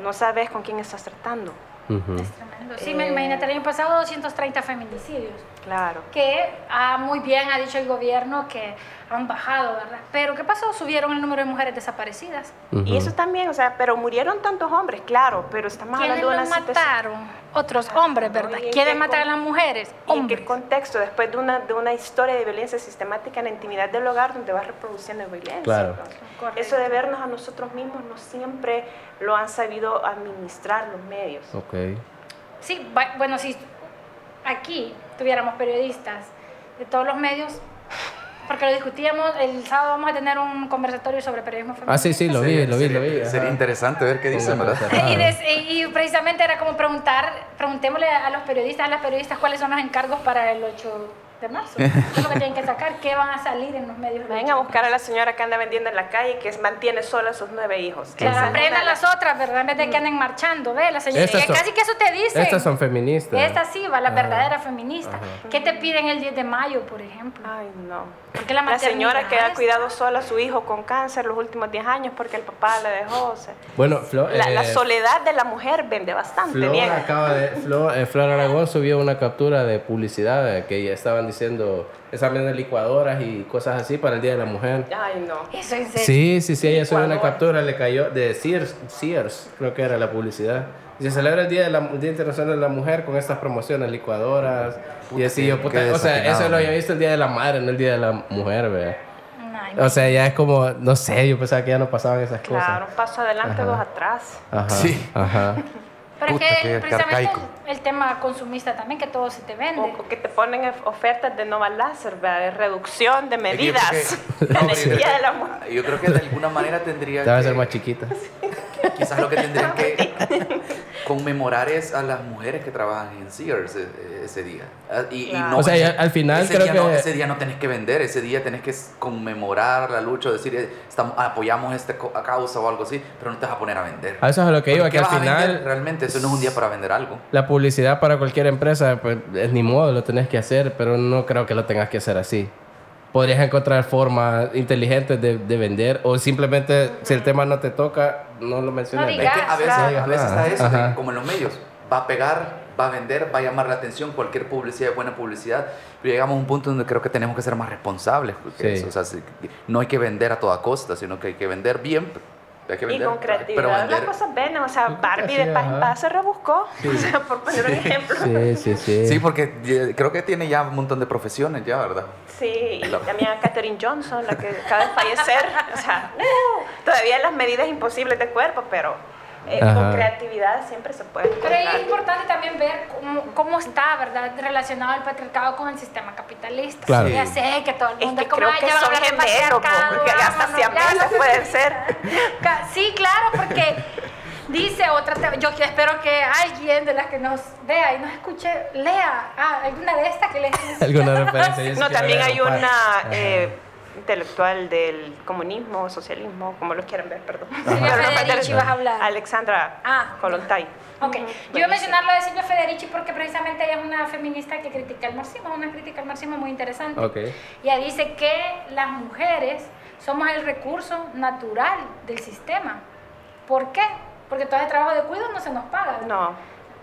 No sabes con quién estás tratando. Es tremendo. Sí, eh, imagínate, el año pasado 230 feminicidios. Claro. Que ah, muy bien ha dicho el gobierno que han bajado, ¿verdad? Pero ¿qué pasó? Subieron el número de mujeres desaparecidas. Y eso también, o sea, pero murieron tantos hombres, claro, pero estamos hablando de una mataron? Otros hombres, ¿verdad? ¿Quieren matar a las mujeres? ¿Y en qué contexto? Después de una, de una historia de violencia sistemática en la intimidad del hogar donde vas reproduciendo violencia. Claro. Eso de vernos a nosotros mismos no siempre lo han sabido administrar los medios. Ok. Sí, bueno, si aquí tuviéramos periodistas de todos los medios, porque lo discutíamos, el sábado vamos a tener un conversatorio sobre periodismo femenino. Ah, sí, sí, lo vi, lo vi, lo vi. Sería interesante ver qué dicen, ¿verdad? Y, precisamente era como preguntar, preguntémosle a los periodistas, a las periodistas cuáles son los encargos para el 8 de marzo. es lo que tienen que sacar, qué van a salir en los medios. Ven a buscar a la señora que anda vendiendo en la calle que mantiene sola a sus nueve hijos. Que aprendan las otras, ¿verdad? En vez de que anden marchando, ve, la señora. casi que eso te dice. Estas son feministas. Estas sí, va, la verdadera feminista. ¿Qué te piden el 10 de mayo, por ejemplo? Ay, no. Porque la, la señora que ha cuidado sola a su hijo con cáncer los últimos 10 años porque el papá le dejó. bueno, la, eh, soledad de la mujer vende bastante bien. Acaba de, Flor, eh, Flor Aragón subió una captura de publicidad eh, que ya estaban diciendo están vendiendo licuadoras y cosas así para el Día de la Mujer. Ay, no. Eso es Sí, sí, sí, ella subió una captura, le cayó de Sears, Sears, creo que era la publicidad. Y se celebra el Día, de la, Día Internacional de la Mujer con estas promociones, licuadoras. y así, yo, puta, o sea, eso lo había visto el Día de la Madre, no el Día de la Mujer, vea. O sea, ya es como, no sé, yo pensaba que ya no pasaban esas cosas. Claro, un paso adelante, dos atrás. Ajá, sí. Ajá. Pero es que precisamente el, tema consumista también, que todo se te vende. O que te ponen ofertas de Nova Láser, de reducción de medidas (laughs) de energía de la mujer. Yo creo que de alguna manera tendría Debe ser más chiquita. (laughs) Quizás lo que tendrían que (laughs) conmemorar es a las mujeres que trabajan en Sears eh, eh, ese, día. Ah, y, no, o sea, al final ese creo día que... No, ese día no tenés que vender, ese día tenés que conmemorar la lucha, decir, eh, estamos, apoyamos esta causa o algo así, pero no te vas a poner a vender. A eso es lo que iba, que al final... Realmente, eso no es un día para vender algo. La publicidad para cualquier empresa, pues es ni modo, lo tenés que hacer, pero no creo que lo tengas que hacer así podrías encontrar formas inteligentes de, de, vender o simplemente si el tema no te toca, no lo mencionas. es que a veces, a veces está eso, como en los medios, va a pegar, va a vender, va a llamar la atención, cualquier publicidad es buena publicidad, pero llegamos a un punto donde creo que tenemos que ser más responsables. o sea, no hay que vender a toda costa, sino que hay que vender bien, y con creatividad las cosas ven, o sea, Barbie de paz en paz se rebuscó, o sea, por poner un ejemplo. Sí, sí, sí. Sí, porque creo que tiene ya un montón de profesiones ya, ¿verdad? Sí, y también a Katherine Johnson, la que acaba de fallecer, (laughs) o sea, todavía las medidas imposibles de cuerpo, pero eh, con creatividad siempre se puede. Pero es importante también ver cómo, cómo, está, ¿verdad?, relacionado el patriarcado con el sistema capitalista. Claro. Ya sé que todo el mundo es, que creo que son gemelos, porque hasta no, siameses pueden ser. (laughs) Sí, claro, porque dice otra, yo espero que alguien de las que nos vea y nos escuche lea ah, alguna de estas que les (laughs) alguna (laughs) referencia. no, también hay una eh, intelectual del comunismo, socialismo, como lo quieran ver, perdón. Silvia Federici vas a hablar. Alexandra ah. Kolontai. Ok, yo voy a mencionar lo de Silvia Federici porque precisamente ella es una feminista que critica el marxismo, una crítica al marxismo muy interesante. Okay. Ella dice que las mujeres somos el recurso natural del sistema. ¿Por qué? Porque todo el trabajo de cuidado no se nos paga. No.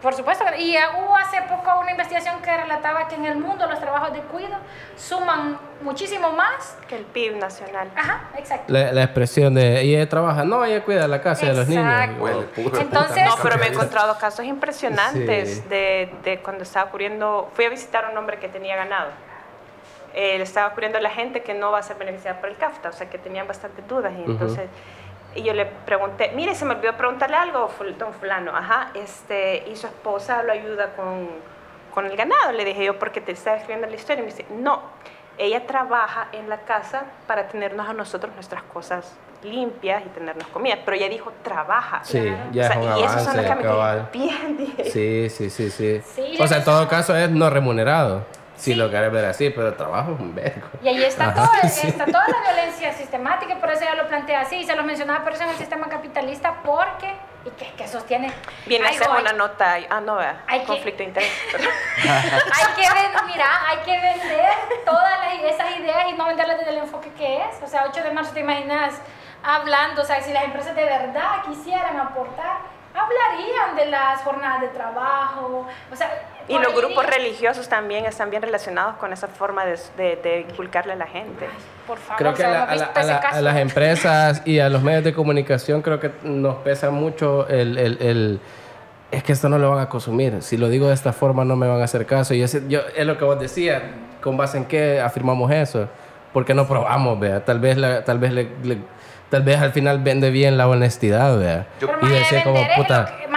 Por supuesto, y hubo hace poco una investigación que relataba que en el mundo los trabajos de cuidado suman muchísimo más que el PIB nacional. Ajá, exacto. La, expresión de ella trabaja, no, ella cuida la casa de los niños. Entonces, no, pero me he encontrado casos impresionantes de, de, cuando estaba ocurriendo. Fui a visitar a un hombre que tenía ganado. Eh, le estaba ocurriendo a la gente que no va a ser beneficiada por el CAFTA, o sea que tenían bastantes dudas y entonces y yo le pregunté, mire, se me olvidó preguntarle algo, don fulano, ajá, este, y su esposa lo ayuda con, con el ganado. Le dije yo, porque te estaba escribiendo la historia. Y me dice, no, ella trabaja en la casa para tenernos a nosotros nuestras cosas limpias y tenernos comida, pero ella dijo trabaja. Sí, ya es un y eso son los bien (laughs) dije. Sí, sí, sí, sí. sí o sea, en todo caso es no remunerado. Si lo quieres ver así, pero trabajo es un vergo. Y ahí está, todo, (laughs) está toda la violencia sistemática, por eso ya lo plantea así. Y se lo mencionaba por eso en el sistema capitalista, porque, y que, que sostiene. Viene a ser una nota, ah, no, vea, hay conflicto de interés. (laughs) hay que vender, mira, hay que vender todas esas ideas y no venderlas desde el enfoque que es. O sea, 8 de marzo, te imaginas hablando, o sea, si las empresas de verdad quisieran aportar, hablarían de las jornadas de trabajo, o sea y los grupos religiosos también están bien relacionados con esa forma de, de, inculcarle a la gente. Por favor, creo que a, las empresas y a los medios de comunicación creo que nos pesa mucho el, el, el, es que esto no lo van a consumir. Si lo digo de esta forma no me van a hacer caso. Y es, yo, es lo que vos decías, ¿con base en qué afirmamos eso? Porque no probamos, vea. Tal vez, la, tal vez le tal vez al final vende bien la honestidad, ¿verdad? y decir como puta. de que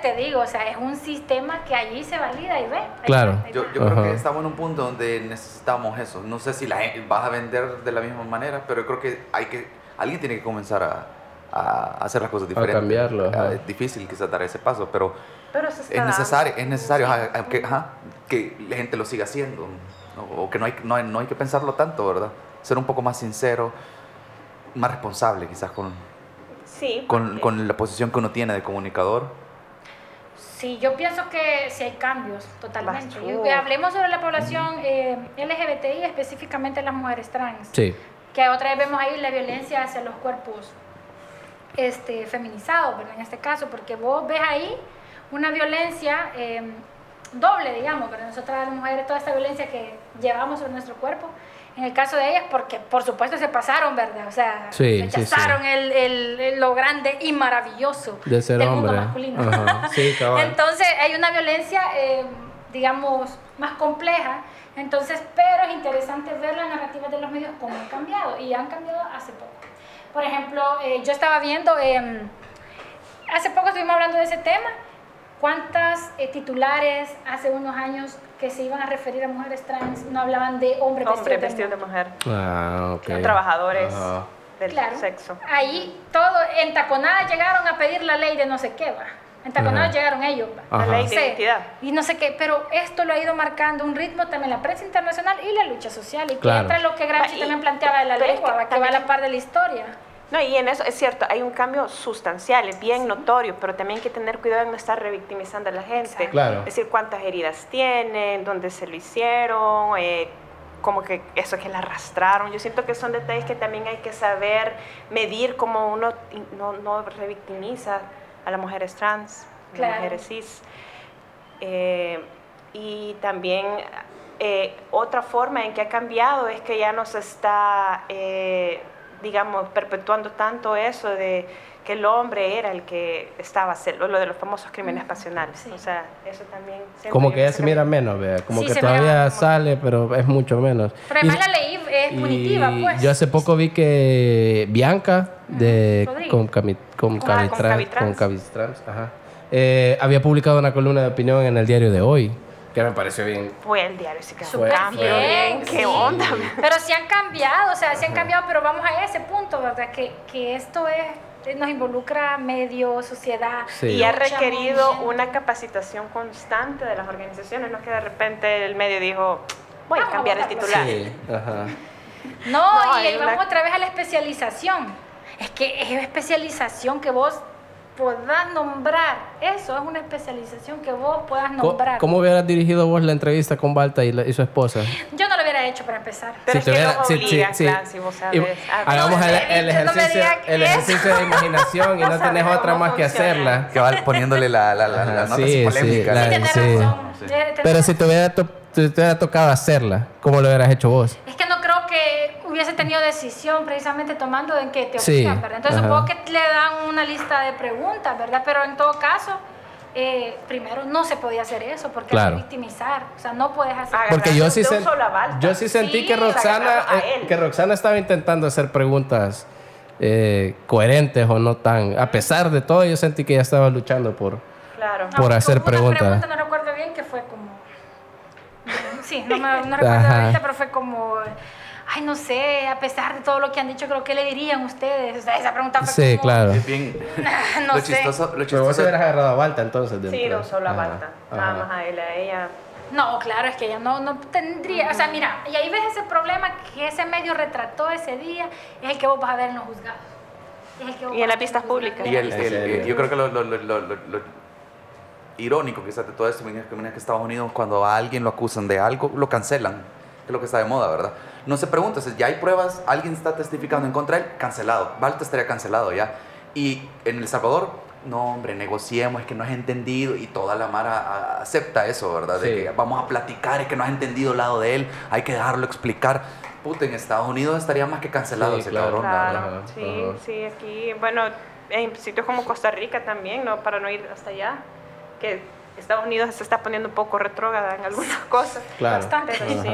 te digo, o sea, es un sistema que allí se valida y ve. Claro. yo, yo creo que estamos en un punto donde necesitamos eso. No sé si la vas a vender de la misma manera, pero creo que hay que alguien tiene que comenzar a, a hacer las cosas diferentes. A cambiarlo. Ah, es difícil quizás dar ese paso, pero, pero es necesario, es necesario que, que la gente lo siga haciendo. o que no hay, no, hay, no hay que pensarlo tanto, ¿verdad? Ser un poco más sincero, más responsable quizás con, sí, con, con la posición que uno tiene de comunicador. Sí, yo pienso que sí hay cambios totalmente. hablemos sobre la población eh, LGBTI, específicamente las mujeres trans. Sí. Que otra vez vemos ahí la violencia hacia los cuerpos este, feminizados, ¿verdad? En este caso, porque vos ves ahí una violencia em, doble, digamos, pero nosotras las mujeres, toda esta violencia que llevamos sobre nuestro cuerpo, en el caso de ellas, porque por supuesto se pasaron, ¿verdad? O sea, sí, rechazaron El, el, lo grande y maravilloso de ser del hombre. mundo masculino. (laughs) Entonces hay una violencia, em, digamos, más compleja. Entonces, pero es interesante ver las narrativas de los medios cómo han cambiado y han cambiado hace poco. Por ejemplo, eh, yo estaba viendo, em, hace poco estuvimos hablando de ese tema, cuántas eh, titulares hace unos años que se iban a referir a mujeres trans no hablaban de hombre, hombre vestido, de, mujer. Ah, okay. Trabajadores. Del sexo. Ahí todo, en taconada llegaron a pedir la ley de no sé qué va. En taconada llegaron ellos. La ley de identidad. Y no sé qué, pero esto lo ha ido marcando un ritmo también la prensa internacional y la lucha social. Y que entra lo que Gramsci también planteaba de la lengua, que, va a la par de la historia. No, y en eso es cierto, hay un cambio sustancial, es bien notorio, pero también hay que tener cuidado de no estar revictimizando a la gente. Claro. Es decir, cuántas heridas tienen, dónde se lo hicieron, eh, como que eso que la arrastraron. Yo siento que son detalles que también hay que saber medir como uno no, no revictimiza a las mujeres trans, a las mujeres cis. Eh, y también eh, otra forma en que ha cambiado es que ya no se está digamos, perpetuando tanto eso de que el hombre era el que estaba haciendo lo de los famosos crímenes pasionales. O sea, eso también... Como que ya se mira menos, vea. Como que todavía sale, pero es mucho menos. Pero además la ley es punitiva, pues. Yo hace poco vi que Bianca, de, con, con, con, Cavitrans, ajá, eh, había publicado una columna de opinión en el diario de hoy que me pareció bien. Fue el diario, sí que Súper bien, qué onda. (laughs) Pero sí han cambiado, o sea, sí han cambiado, pero vamos a ese punto, ¿verdad? Que, que esto es nos involucra medio, sociedad. Y ha requerido una capacitación constante de las organizaciones, no que de repente el medio dijo, voy a cambiar el titular. Sí. Ajá. No, y ahí vamos otra vez a la especialización. Es que es especialización que vos puedas nombrar. Eso es una especialización que vos puedas nombrar. ¿Cómo, hubieras dirigido vos la entrevista con Balta y, su esposa? Yo no lo hubiera hecho para empezar. Pero si es que no obligan, sí, si vos sabes. hagamos el, ejercicio, el ejercicio de imaginación y no, tenés otra más que hacerla. Que va poniéndole la, la, la, la nota sí, polémica. Sí, Pero si te hubiera, te hubiera tocado hacerla, ¿cómo lo hubieras hecho vos? Es no que hubiese tenido decisión precisamente tomando en qué te opción, ¿verdad? Entonces supongo que le dan una lista de preguntas, ¿verdad? Pero en todo caso, eh, primero no se podía hacer eso porque claro. victimizar, o sea, no puedes hacer Porque yo sí, yo sí sentí que Roxana eh, que Roxana estaba intentando hacer preguntas eh, coherentes o no tan, a pesar de todo, yo sentí que ella estaba luchando por por hacer preguntas. Pregunta, no recuerdo bien que fue como sí, no me no recuerdo ahorita, pero fue como ay, no sé, a pesar de todo lo que han dicho, creo que le dirían ustedes. O sea, esa pregunta fue Sí, claro. bien, (laughs) no lo sé. Chistoso, lo chistoso. vos hubieras agarrado a Balta entonces. Sí, no solo a Balta. Nada más a él, a ella. No, claro, es que ella no, no tendría, o sea, mira, y ahí ves ese problema que ese medio retrató ese día, es el que vos vas a ver en los juzgados. y en las pistas públicas. Y el, yo creo que lo, lo, lo, lo irónico quizás de todo esto es que Estados Unidos cuando a alguien lo acusan de algo, lo cancelan, que es lo que está de moda, ¿verdad? No se pregunta, si ya hay pruebas, alguien está testificando en contra de él, cancelado. Balta estaría cancelado ya. Y en El Salvador, no, hombre, negociemos, es que no has entendido. Y toda la Mara acepta eso, ¿verdad? De que vamos a platicar, es que no has entendido el lado de él, hay que dejarlo explicar. Puta, en Estados Unidos estaría más que cancelado ese cabrón. Claro, sí, sí, aquí, bueno, en sitios como Costa Rica también, ¿no? Para no ir hasta allá, que Estados Unidos se está poniendo un poco retrógrada en algunas (laughs) cosas. Claro. Bastante, sí.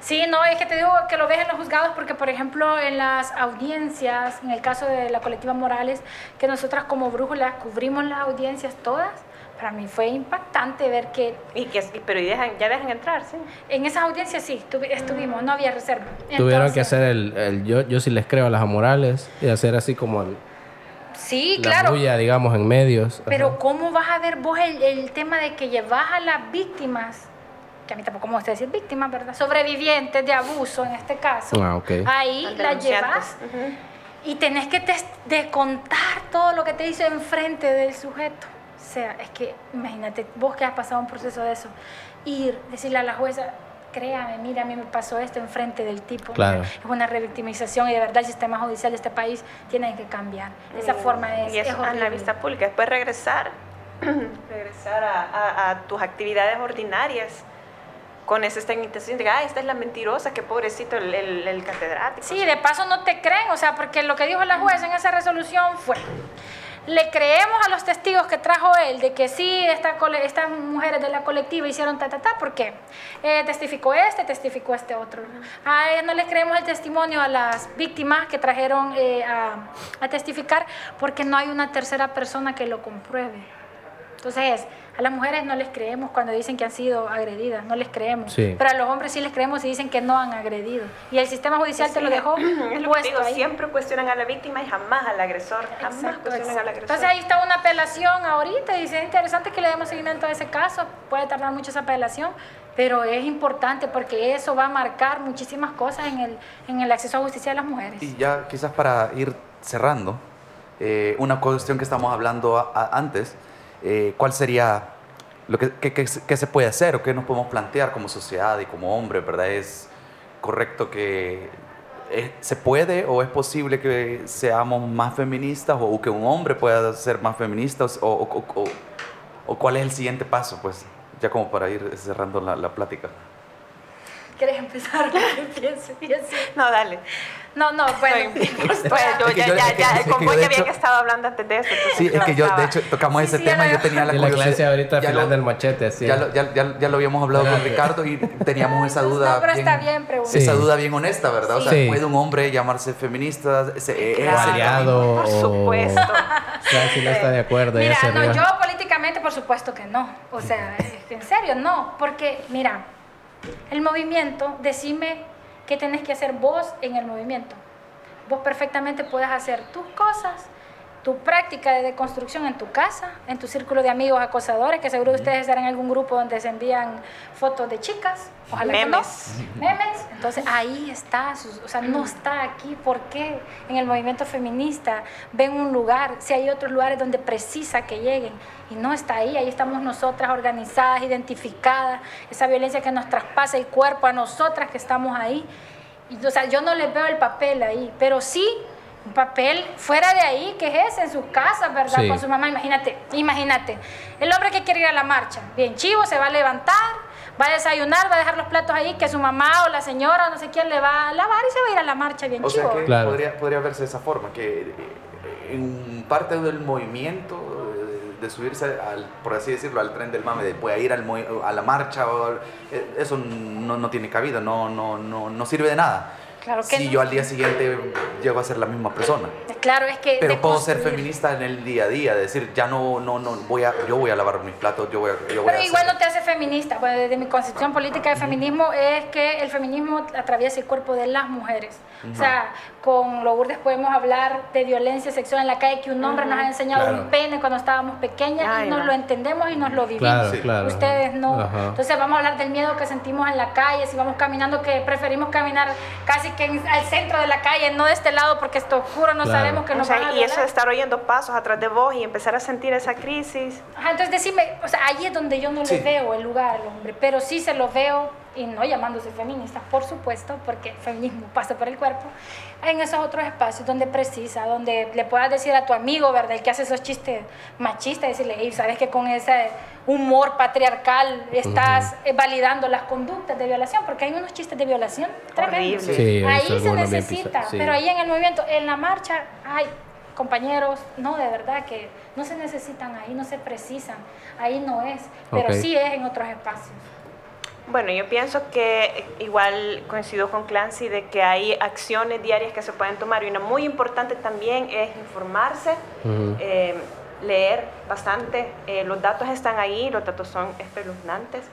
Sí, no, es que te digo que lo ves en los juzgados porque, por ejemplo, en las audiencias, en el caso de la colectiva Morales, que nosotras como brújula cubrimos las audiencias todas, para mí fue impactante ver que... Y que pero dejan, ya dejan entrar, ¿sí? En esas audiencias sí, estuvimos, no había reserva. Tuvieron que hacer el, el, yo, yo sí les creo a las Morales y hacer así como el, Sí, la claro. Bulla, digamos, en medios. Pero ¿cómo vas a ver vos el, el tema de que llevas a las víctimas que a mí tampoco me gusta decir víctimas, ¿verdad? Sobrevivientes de abuso en este caso. Ah, Ahí la llevas y tenés que te, contar todo lo que te hizo enfrente del sujeto. O sea, es que imagínate, vos que has pasado un proceso de eso, ir, decirle a la jueza, créame, mira, a mí me pasó esto enfrente del tipo. Claro. Es una revictimización y de verdad el sistema judicial de este país tiene que cambiar. Esa mm, forma es. Y eso es, en la vista pública. Después regresar, (clears throat) regresar a, tus actividades ordinarias con esa estigmatización de, ah, esta es la mentirosa, qué pobrecito el, el, catedrático. Sí, de paso no te creen, o sea, porque lo que dijo la jueza en esa resolución fue, le creemos a los testigos que trajo él de que sí, esta, estas mujeres de la colectiva hicieron ta, ta, ta, ¿por qué? Eh, testificó este, testificó este otro. No les creemos el testimonio a las víctimas que trajeron eh, a, a testificar porque no hay una tercera persona que lo compruebe. Entonces, a las mujeres no les creemos cuando dicen que han sido agredidas, no les creemos. Pero a los hombres sí les creemos y dicen que no han agredido. Y el sistema judicial te lo dejó (clears throat) puesto ahí. Siempre cuestionan a la víctima y jamás al agresor. Jamás cuestionan al agresor. Entonces ahí está una apelación ahorita y dice, es interesante que le demos seguimiento a ese caso. Puede tardar mucho esa apelación, pero es importante porque eso va a marcar muchísimas cosas en el, en el acceso a justicia de las mujeres. Y ya quizás para ir cerrando, eh, una cuestión que estamos hablando antes, eh, ¿cuál sería lo que, que, se puede hacer o qué nos podemos plantear como sociedad y como hombre, ¿verdad? ¿Es correcto que eh, se puede o es posible que seamos más feministas o, que un hombre pueda ser más feminista o, o, cuál es el siguiente paso, pues, ya como para ir cerrando la, la plática? ¿Quieres empezar? (laughs) no, dale. No, no, bueno. (laughs) Pues, yo, ya, ya, ya, con vos ya había que estado hablando antes de eso. Sí, es que yo, de hecho, tocamos ese tema y yo tenía la curiosidad. la clase ahorita ya del machete, así. Ya lo, ya, ya, lo habíamos hablado con Ricardo y teníamos esa duda. No, pero bien, está bien Esa duda bien honesta, ¿verdad? O sea, ¿puede un hombre llamarse feminista? Ese, aliado. Por supuesto. O sea, si no está de acuerdo. Mira, no, yo políticamente, por supuesto que no. O sea, en serio, no. Porque, mira el movimiento, decime qué tenés que hacer vos en el movimiento. Vos perfectamente puedes hacer tus cosas tu práctica de deconstrucción en tu casa, en tu círculo de amigos acosadores, que seguro ustedes estarán en algún grupo donde se envían fotos de chicas, ojalá memes. memes. Entonces ahí está, o sea, no está aquí. ¿Por qué en el movimiento feminista ven un lugar, si hay otros lugares donde precisa que lleguen? Y no está ahí, ahí estamos nosotras organizadas, identificadas, esa violencia que nos traspasa el cuerpo a nosotras que estamos ahí. Y, o sea, yo no les veo el papel ahí, pero sí un papel fuera de ahí, que es ese, en su casa, ¿verdad? Con su mamá, imagínate, imagínate. El hombre que quiere ir a la marcha, bien chivo, se va a levantar, va a desayunar, va a dejar los platos ahí, que su mamá o la señora o no sé quién le va a lavar y se va a ir a la marcha, bien o chivo. Sea que podría, podría verse de esa forma, que eh, en parte del movimiento eh, de subirse, al, por así decirlo, al tren del mame, de puede ir al, a la marcha, eh, eso no, no, tiene cabida, no, no, no, no sirve de nada si yo al día siguiente llego a ser la misma persona. Claro, es que... Pero puedo ser feminista en el día a día, decir, ya no, no, no, voy a, yo voy a lavar mis platos, yo voy a... Yo Pero igual no te hace feminista, bueno, desde mi concepción política de feminismo es que el feminismo atraviesa el cuerpo de las mujeres. O sea, con Lourdes podemos hablar de violencia sexual en la calle, que un hombre nos ha enseñado un pene cuando estábamos pequeñas y nos lo entendemos y nos lo vivimos. Ustedes no. Entonces vamos a hablar del miedo que sentimos en la calle, si vamos caminando, que preferimos caminar casi que al centro de la calle, no de este lado porque esto oscuro, no sabemos que nos Y eso de estar oyendo pasos atrás de vos y empezar a sentir esa crisis. entonces decime, o sea, ahí es donde yo no le veo el lugar al hombre, pero sí se lo veo y no llamándose feminista, por supuesto, porque el feminismo pasa por el cuerpo, en esos otros espacios donde precisa, donde le puedas decir a tu amigo, ¿verdad? El que hace esos chistes machistas, decirle, y sabes que con ese humor patriarcal estás validando las conductas de violación, porque hay unos chistes de violación tremendos. ahí se necesita, pero ahí en el movimiento, en la marcha, hay compañeros, no, de verdad que no se necesitan ahí, no se precisan, ahí no es, pero sí es en otros espacios. Bueno, yo pienso que igual coincido con Clancy de que hay acciones diarias que se pueden tomar y una muy importante también es informarse, eh, leer bastante. Eh, los datos están ahí, los datos son espeluznantes.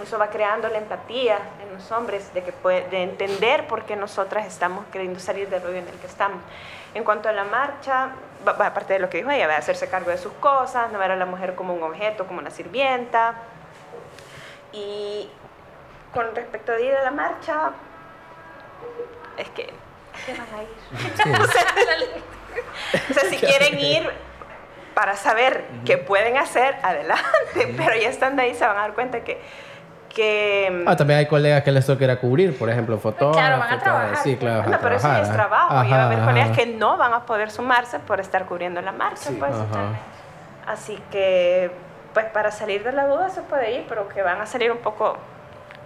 Eso va creando la empatía en los hombres de, que puede, de entender por qué nosotras estamos queriendo salir del rollo en el que estamos. En cuanto a la marcha, aparte de lo que dijo ella, va a hacerse cargo de sus cosas, no ver a la mujer como un objeto, como una sirvienta. Y con respecto a ir a la marcha, es que, ¿qué van a ir? (laughs) (laughs) o, sea, si (laughs) quieren ir para saber qué pueden hacer, adelante, pero ya estando ahí se van a dar cuenta que que... Ah, también hay colegas que les toca ir a cubrir, por ejemplo, fotógrafos. Claro, van a trabajar. Sí, claro. Bueno, pero eso es trabajo. y va a haber colegas que no van a poder sumarse por estar cubriendo la marcha, pues. Así que, pues para salir de la duda se puede ir, pero que van a salir un poco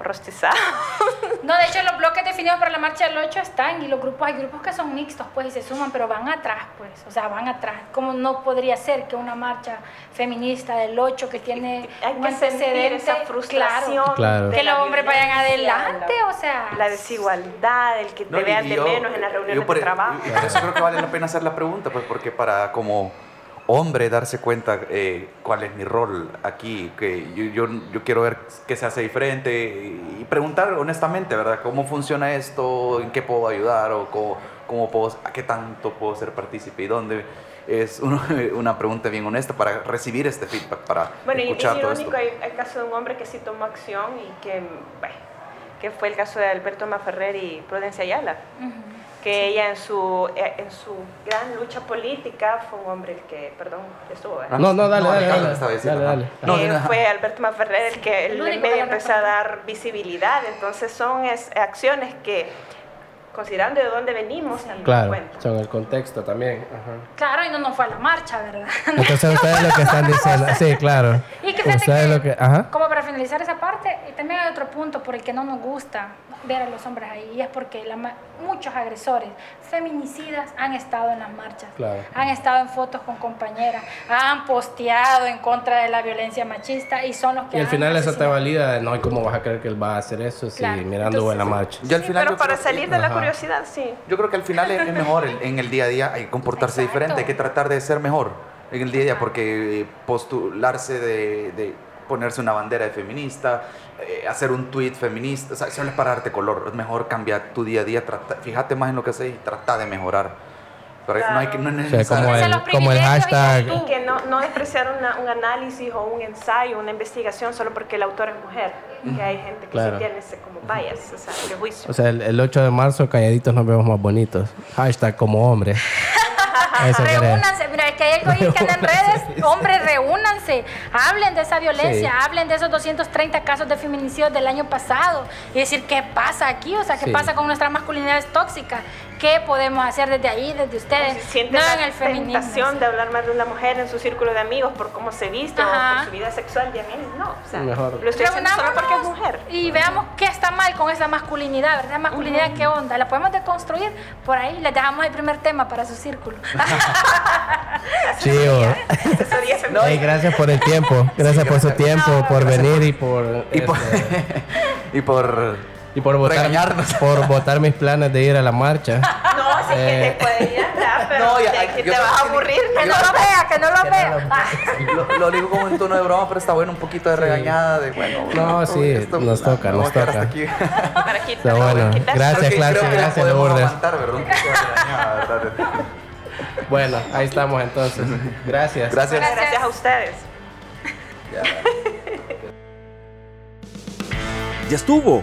rostizado. (laughs) No, de hecho los bloques definidos para la marcha del 8 están y los grupos, hay grupos que son mixtos pues y se suman, pero van atrás pues, o sea, van atrás. Como no podría ser que una marcha feminista del 8 que tiene hay un que antecedente, esa frustración, claro, que los hombres vayan adelante, o sea, la desigualdad, el que te vean de menos en las reuniones de trabajo. por eso creo que vale la pena hacer la pregunta, pues porque para como hombre darse cuenta eh, cuál es mi rol aquí, que yo, yo, yo, quiero ver qué se hace diferente y preguntar honestamente, ¿verdad? ¿Cómo funciona esto? ¿En qué puedo ayudar? ¿O cómo, cómo puedo, a qué tanto puedo ser partícipe? ¿Y dónde? Es (laughs) una pregunta bien honesta para recibir este feedback, para bueno, escuchar y, todo esto. Hay, el caso de un hombre que sí tomó acción y que, bueno, que fue el caso de Alberto Maferrer y Prudencia Ayala que ella en su, eh, en su gran lucha política fue un hombre el que, perdón, estuvo. ¿verdad? No, no, dale, dale, dale, dale, dale, fue Alberto Maferrer el que el, medio empezó a dar visibilidad, entonces son acciones que considerando de dónde venimos, también claro, son el contexto también. Claro, y no nos fue a la marcha, ¿verdad? Entonces ustedes lo que están diciendo, (laughs) sí, claro. Y que, que, lo que ajá. como para finalizar esa parte, y también hay otro punto por el que no nos gusta ver a los hombres ahí, y es porque la, muchos agresores feminicidas han estado en las marchas, han estado en fotos con compañeras, han posteado en contra de la violencia machista y son los que... Y al final eso te valida, no hay cómo vas a creer que él va a hacer eso si mirando en la marcha. Yo al final pero para salir de la curiosidad, sí. Yo creo que al final es, mejor en, el día a día, hay que comportarse diferente, hay que tratar de ser mejor en el día a día, porque postularse de ponerse una bandera de feminista, eh, hacer un tweet feminista, o sea, eso no es para darte color, es mejor cambiar tu día a día, fíjate más en lo que haces y trata de mejorar. Pero no, hay que, no es necesario. como, el, como el hashtag. Y que no, no despreciar un análisis o un ensayo, una investigación solo porque el autor es mujer. Que hay gente que tiene ese como bias, o sea, prejuicio. O sea, el, el 8 de marzo, calladitos nos vemos más bonitos. Hashtag como hombre. (laughs) reúnanse, mira, es que hay que en redes, hombres, reúnanse, hablen de esa violencia, hablen de esos 230 casos de feminicidio del año pasado. Y decir qué pasa aquí, o sea, qué pasa con nuestras masculinidades tóxicas, qué podemos hacer desde ahí, desde ustedes. Si no en el feminismo. de hablar más de una mujer en su círculo de amigos por cómo se viste o por su vida sexual, ya no, o sea, lo estoy haciendo solo porque es mujer. Y veamos qué está mal con esa masculinidad, ¿verdad? Masculinidad, ¿qué onda? ¿La podemos deconstruir? Por ahí les dejamos el primer tema para su círculo. (laughs) (laughs) Sí, gracias por el tiempo. Gracias por su tiempo, por venir y por. Y por, este, (laughs) y por y por votar, (laughs) por votar mis planes de ir a la marcha. (laughs) No, sí que te eh, puede ir atrás, (laughs) pero no, ya, que te vas a aburrir. Que no lo vea, que no lo vea. Lo, digo como en tono de broma, pero está bueno un poquito de regañada, de bueno. No, sí, nos toca, nos toca. Aquí. Para quitar, bueno, gracias, Claudia, gracias, Lourdes. Bueno, ahí estamos entonces. Gracias. Gracias. Gracias a ustedes. Ya estuvo.